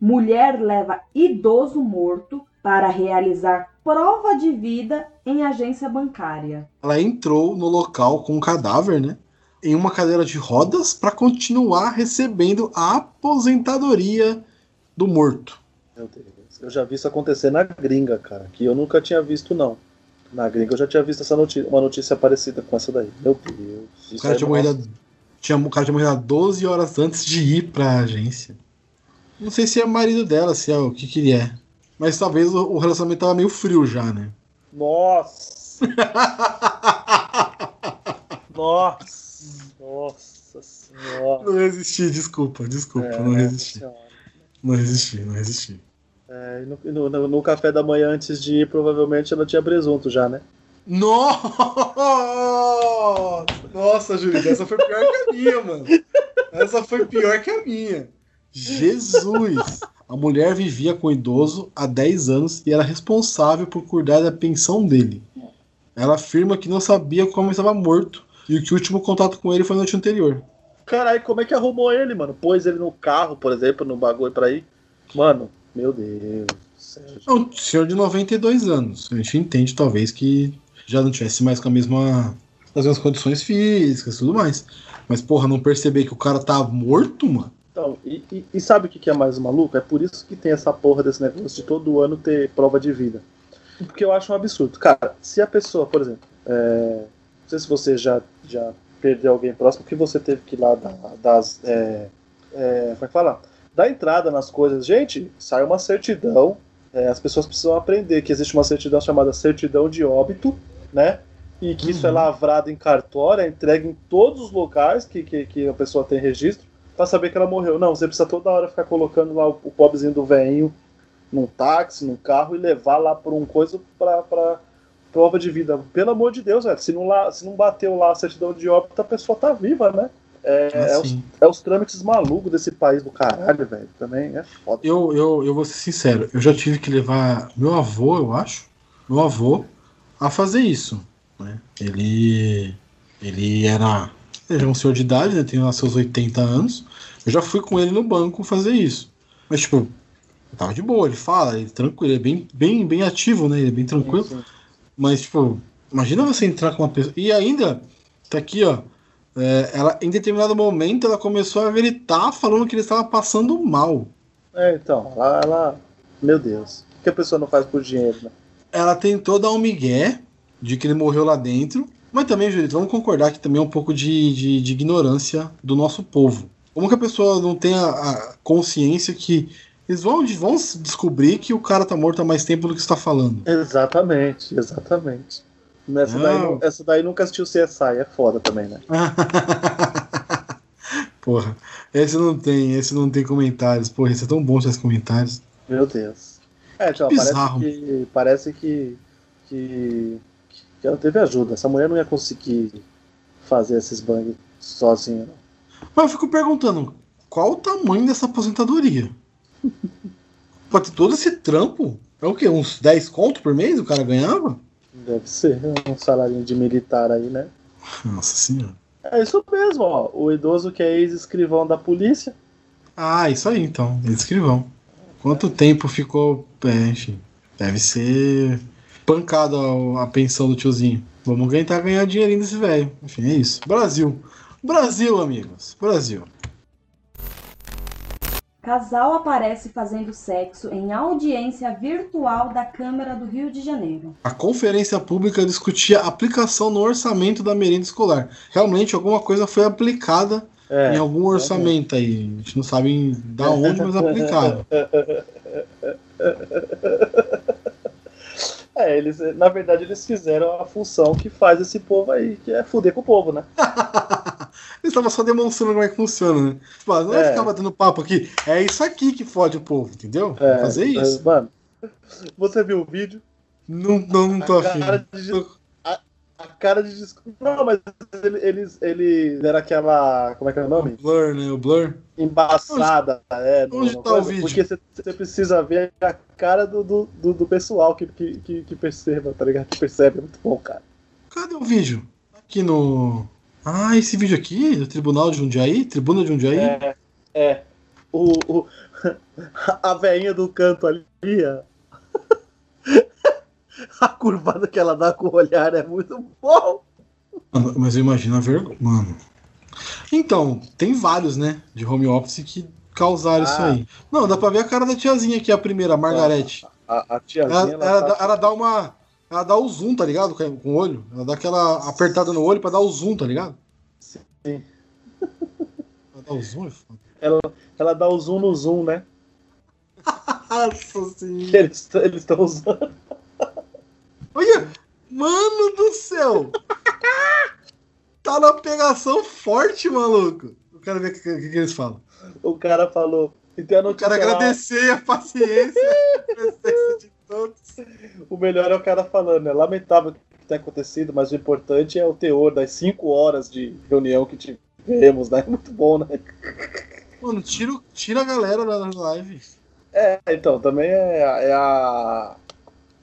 Mulher leva idoso morto para realizar prova de vida em agência bancária. Ela entrou no local com um cadáver, né? Em uma cadeira de rodas para continuar recebendo a aposentadoria do morto. Meu Deus. Eu já vi isso acontecer na gringa, cara. Que eu nunca tinha visto, não. Na gringa eu já tinha visto essa notícia, uma notícia parecida com essa daí. Meu Deus. O cara aí, tinha morrido, tinha, o cara tinha morrido há 12 horas antes de ir pra agência. Não sei se é marido dela, se é o que que ele é. Mas talvez o, o relacionamento tava meio frio já, né? Nossa! Nossa! Nossa senhora! Não resisti, desculpa, desculpa, É, não resisti. senhora. Não resisti, não resisti. É, e no, no- no- no café da manhã antes de ir, provavelmente ela tinha presunto já, né? Nossa! Nossa, Júlio, essa foi pior que a minha, mano. Essa foi pior que a minha. Jesus! A mulher vivia com o idoso há 10 anos e era responsável por cuidar da pensão dele. Ela afirma que não sabia como estava morto e que o último contato com ele foi na noite anterior. Caralho, como é que arrumou ele, mano? Pôs ele no carro, por exemplo, no bagulho pra ir. Mano, meu Deus. É um senhor de 92 anos. A gente entende, talvez, que já não tivesse mais com a mesma, as mesmas condições físicas e tudo mais. Mas, porra, não perceber que o cara tá morto, mano? Então, e, e- e sabe o que que é mais maluco? É por isso que tem essa porra desse negócio de todo ano ter prova de vida. Porque eu acho um absurdo. Cara, se a pessoa, por exemplo, é, não sei se você já, já perdeu alguém próximo, que você teve que ir lá dar, das. É, é, como é que fala? Dar entrada nas coisas. Gente, sai uma certidão. é, as pessoas precisam aprender que existe uma certidão chamada certidão de óbito, né? E que isso é Uhum. lavrado em cartório, é entregue em todos os locais que, que, que a pessoa tem registro pra saber que ela morreu. Não, você precisa toda hora ficar colocando lá o, o pobrezinho do veinho num táxi, num carro e levar lá por um coisa pra, pra prova de vida. Pelo amor de Deus, velho. Se não, lá, se não bateu lá a certidão de óbito, a pessoa tá viva, né? É, é, os, é os trâmites malucos desse país do caralho, velho. Também é foda. eu, eu, eu vou ser sincero, eu já tive que levar meu avô, eu acho, meu avô, a fazer isso. Né? Ele, ele era, ele é um senhor de idade, né? tem lá seus 80 anos. Eu já fui com ele no banco fazer isso. Mas, tipo, tava de boa, ele fala, ele é tranquilo, ele é bem, bem, bem ativo, né? Ele é bem tranquilo. Sim, sim. Mas, tipo, imagina você entrar com uma pessoa. E ainda, tá aqui, ó. É, ela, em determinado momento, ela começou a gritar falando que ele estava passando mal. É, então, ela, ela- Meu Deus. O que a pessoa não faz por dinheiro, né? Ela tentou dar um migué de que ele morreu lá dentro. Mas também, Julito, vamos concordar que também é um pouco de, de, de ignorância do nosso povo. Como que a pessoa não tem a, a consciência que eles vão, vão descobrir que o cara tá morto há mais tempo do que está falando? Exatamente, exatamente. Essa daí, essa daí nunca assistiu CSI, é foda também, né? Porra, esse não tem, esse não tem comentários. Porra, esse é tão bom esses comentários. Meu Deus. É, Bizarro. parece que. Parece que, que. que ela teve ajuda. Essa mulher não ia conseguir fazer esses bangs sozinha. não. Mas eu fico perguntando, qual o tamanho dessa aposentadoria? pra ter todo esse trampo? É o quê? Uns 10 conto por mês o cara ganhava? Deve ser um salário de militar aí, né? Nossa senhora. É isso mesmo, ó. O idoso que é ex-escrivão da polícia. Ah, isso aí então, escrivão. Quanto tempo ficou. É, enfim, deve ser pancada a, a pensão do tiozinho. Vamos tentar ganhar dinheirinho desse velho. Enfim, é isso. Brasil. Brasil, amigos. Brasil. Casal aparece fazendo sexo em audiência virtual da Câmara do Rio de Janeiro. A conferência pública discutia a aplicação no orçamento da merenda escolar. Realmente alguma coisa foi aplicada É. em algum orçamento aí. A gente não sabe da onde, mas aplicaram. É, eles, na verdade, eles fizeram a função que faz esse povo aí, que é fuder com o povo, né? Eles estavam só demonstrando como é que funciona, né? Tipo, ah, não vai É. ficar batendo papo aqui. É isso aqui que fode o povo, entendeu? É, fazer isso. é, Mano, você viu o vídeo? Não, não, não tô afim. de, a, a cara de desculpa. Não, mas ele- eles, eles era aquela. Como é que é o O nome? Blur, né? O Blur. Embaçada, é. no- onde tá o coisa, vídeo? Porque você- você precisa ver a cara do, do, do- do pessoal que, que, que, que perceba, tá ligado? Que percebe, é muito bom, cara. Cadê o vídeo? Aqui no. Ah, esse vídeo aqui? Do Tribunal de Jundiaí? Tribuna de Jundiaí? É, é. O, o, a veinha do canto ali, a curvada que ela dá com o olhar é muito bom. Mas eu imagino a vergonha. Mano. Então, tem vários, né? De home office que causaram isso Ah. aí. Não, dá pra ver a cara da tiazinha aqui, a primeira, a Margarete. A, a tiazinha, Ela, ela, ela, tá- ela dá uma. Ela dá o zoom, tá ligado? Com o olho. Ela dá aquela apertada no olho pra dar o zoom, tá ligado? Sim. Ela dá o zoom, é foda. ela dá o zoom no zoom, né? Nossa senhora. Eles estão usando. Olha! Mano do céu! tá na pegação forte, maluco. Eu quero ver o que, que- que eles falam. O cara falou. Então Eu quero lá, agradecer a paciência a presença de. O melhor é o cara falando. É lamentável o que tem acontecido, mas o importante é o teor das cinco horas de reunião que tivemos, né? Muito bom, né? Mano, tira, tira a galera da live. É, então, também é, a- é a.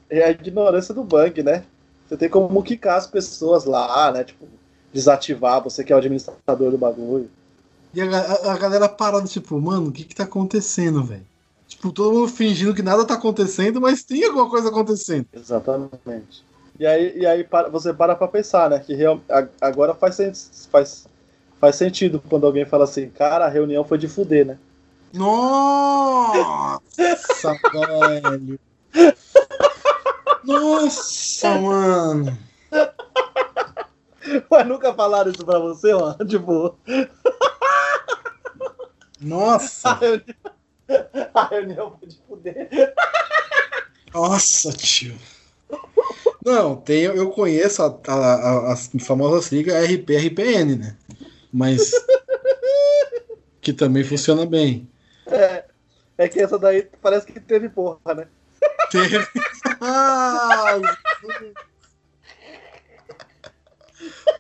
É a ignorância do bug, né? Você tem como quicar as pessoas lá, né? Tipo, desativar, você que é o administrador do bagulho. E a, a- a galera parada, tipo, mano, o que que tá acontecendo, velho? Tipo, todo mundo fingindo que nada tá acontecendo, mas tem alguma coisa acontecendo. Exatamente. E aí, e aí para- você para pra pensar, né? Que real, a- agora faz, faz, faz sentido quando alguém fala assim, cara, a reunião foi de fuder, né? Nossa, velho. Nossa, mano. Mas nunca falaram isso pra você, mano? Tipo, a Nossa. reunião, a reunião foi de fuder. Nossa, tio. Não, tem, eu conheço a, a, a- as famosas siglas RP RPN, né? Mas. que também funciona bem. É, é que essa daí parece que teve porra, né? Teve. Ai,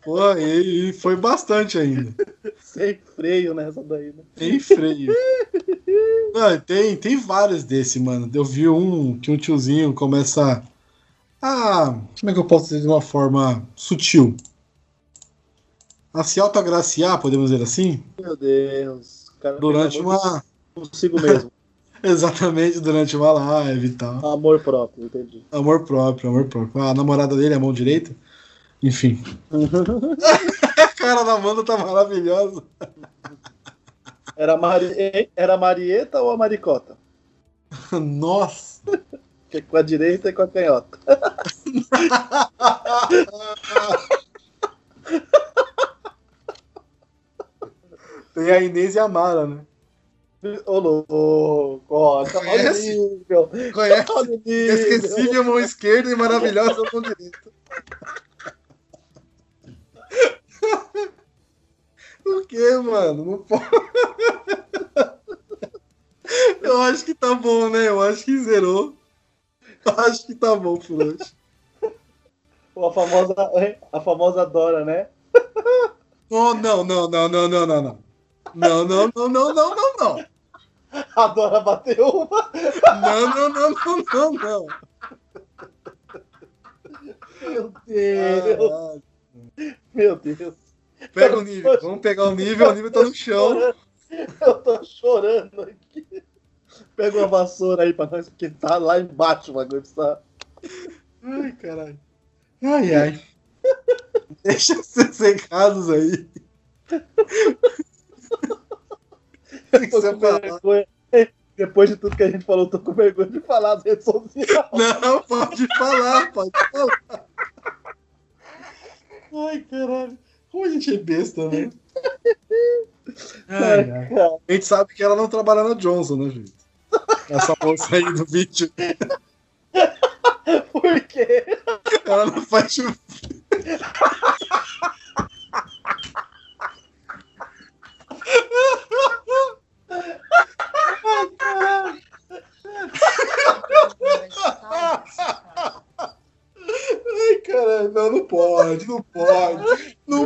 Pô, e, e foi bastante ainda. Sem freio nessa daí, né? Tem freio. Não, tem, tem vários desse, mano. Eu vi um que um tiozinho começa a. Como é que eu posso dizer de uma forma sutil? A se autoagraciar, podemos dizer assim? Meu Deus. Cara Durante uma. Consigo mesmo. Exatamente, durante uma live e tal. Amor próprio, entendi. Amor próprio, amor próprio. A namorada dele é a mão direita. Enfim. A cara da Amanda tá maravilhosa. Era, Mari... Era a Marieta ou a Maricota? Nossa. Que é com a direita e com a canhota. Tem a Inês e a Mara, né? Ô, louco. Ó, tá olha o Conhece? nível. Conhece? Olha o nível. Esquecível mão esquerda e maravilhosa mão direita. O que, mano? Não pode. Eu acho que tá bom, né? Eu acho que zerou. Eu acho que tá bom por hoje. A famosa, a famosa Dora, né? Oh, não, não, não, não, não, não, não. Não, não, não, não, não, não, não. A Dora bateu uma. Não, não, não, não, não, não. Meu Deus. Caralho. Meu Deus. Pega o nível. Vamos pegar o nível. O nível tá no chão. Eu tô chorando aqui. Pega uma vassoura aí pra nós, porque tá lá embaixo o bagulho. Tá... Ai, caralho. Ai, ai. Deixa aí. Tô você com falar? vergonha. Depois de tudo que a gente falou, tô com vergonha de falar das redes sociais. Não, pode falar, pode falar. Ai, caralho. Como a gente é besta, né? Ai, A gente sabe que ela não trabalha na Johnson, né, gente? Essa moça aí do vídeo. Por quê? Ela não faz. Ai, caralho, não, não pode, não pode, não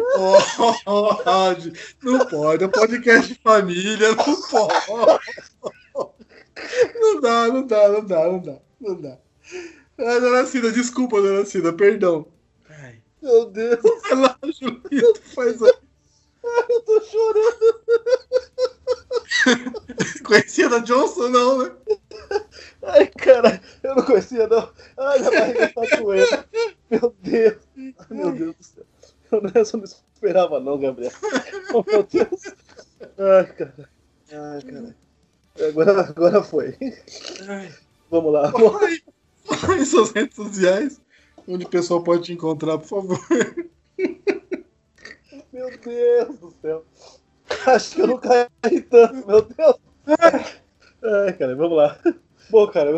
pode, não pode. É um podcast de família, não pode. Não dá, não dá, não dá, não dá, não dá. Ai, dona Cida, desculpa, dona Cida, perdão. Ai. Meu Deus, Vai lá, Julito, faz a... eu tô chorando. Conhecia da Johnson, não, né? Ai, cara, eu não conhecia, não. Ai, minha barriga tá doendo. Meu Deus. Ai, meu Deus do céu. Eu não, eu não esperava, não, Gabriel. Oh, meu Deus. Ai, cara. Ai, cara. Agora, agora foi. Vamos lá. Ai, ai, suas redes sociais, onde o pessoal pode te encontrar, por favor. Meu Deus do céu. Acho que eu não caí tanto, meu Deus. Ai, cara, vamos lá. Bom, cara,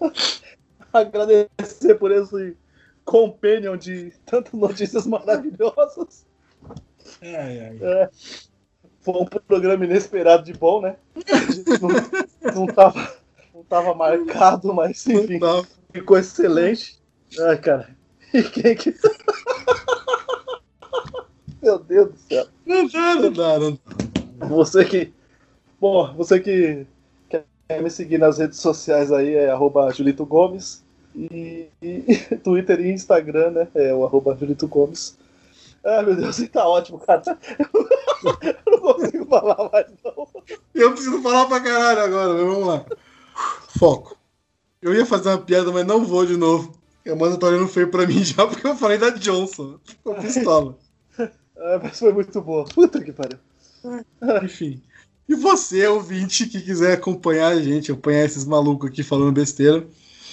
agradecer por esse companion de tantas notícias maravilhosas. Ai, ai. É, foi um programa inesperado de bom, né? A gente não, não, tava, não tava marcado, mas enfim, ficou excelente. Ai, cara. E quem que. Meu Deus do céu. Não dá, não dá, não dá. Você que. Bom, você que, que me seguir nas redes sociais aí, é arroba Julito Gomes. E, e Twitter e Instagram, né? É o arroba Julito Gomes. Ai, meu Deus, tá ótimo, cara. Eu não consigo falar mais, não. Eu preciso falar pra caralho agora, mas vamos lá. Foco. Eu ia fazer uma piada, mas não vou de novo. A Amanda tá olhando feio pra mim já porque eu falei da Johnson. Ficou pistola. Ah, mas foi muito boa. Puta que pariu. Enfim. E você, ouvinte, que quiser acompanhar a gente, acompanhar esses malucos aqui falando besteira,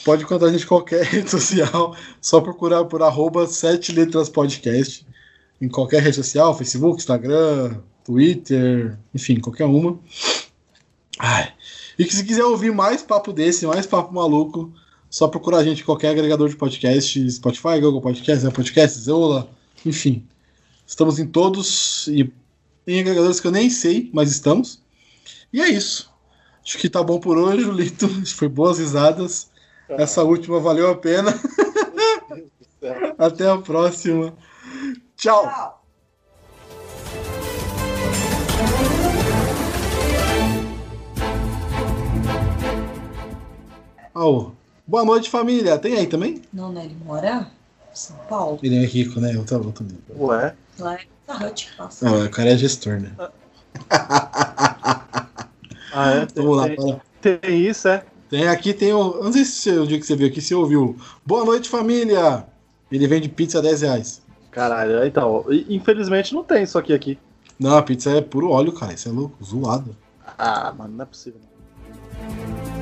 pode encontrar a gente em qualquer rede social. Só procurar por arroba 7 letras podcast. Em qualquer rede social, Facebook, Instagram, Twitter, enfim, qualquer uma. Ai. E que se quiser ouvir mais papo desse, mais papo maluco, só procurar a gente em qualquer agregador de podcast, Spotify, Google Podcasts, Apple Podcasts, Zeola, enfim. Estamos em todos e em agregadores que eu nem sei, mas estamos. E é isso. Acho que tá bom por hoje, Lito. Foi boas risadas. Essa última valeu a pena. Até a próxima. Tchau. Tchau. Au. Boa noite, família. Tem aí também? Não, né? Ele mora em São Paulo. Ele é rico, né? Eu tava também. Ué? Lá é que passa. Não, o cara é gestor, né? Ah, é? Tem, Vamos lá, tem, tem isso, é? Tem aqui, tem o. Não sei se o dia que você viu aqui, você ouviu. Boa noite, família! Ele vende pizza a 10 reais. Caralho, então, infelizmente não tem isso aqui aqui. Não, a pizza é puro óleo, cara. Isso é louco, zoado. Ah, mano, não é possível. não.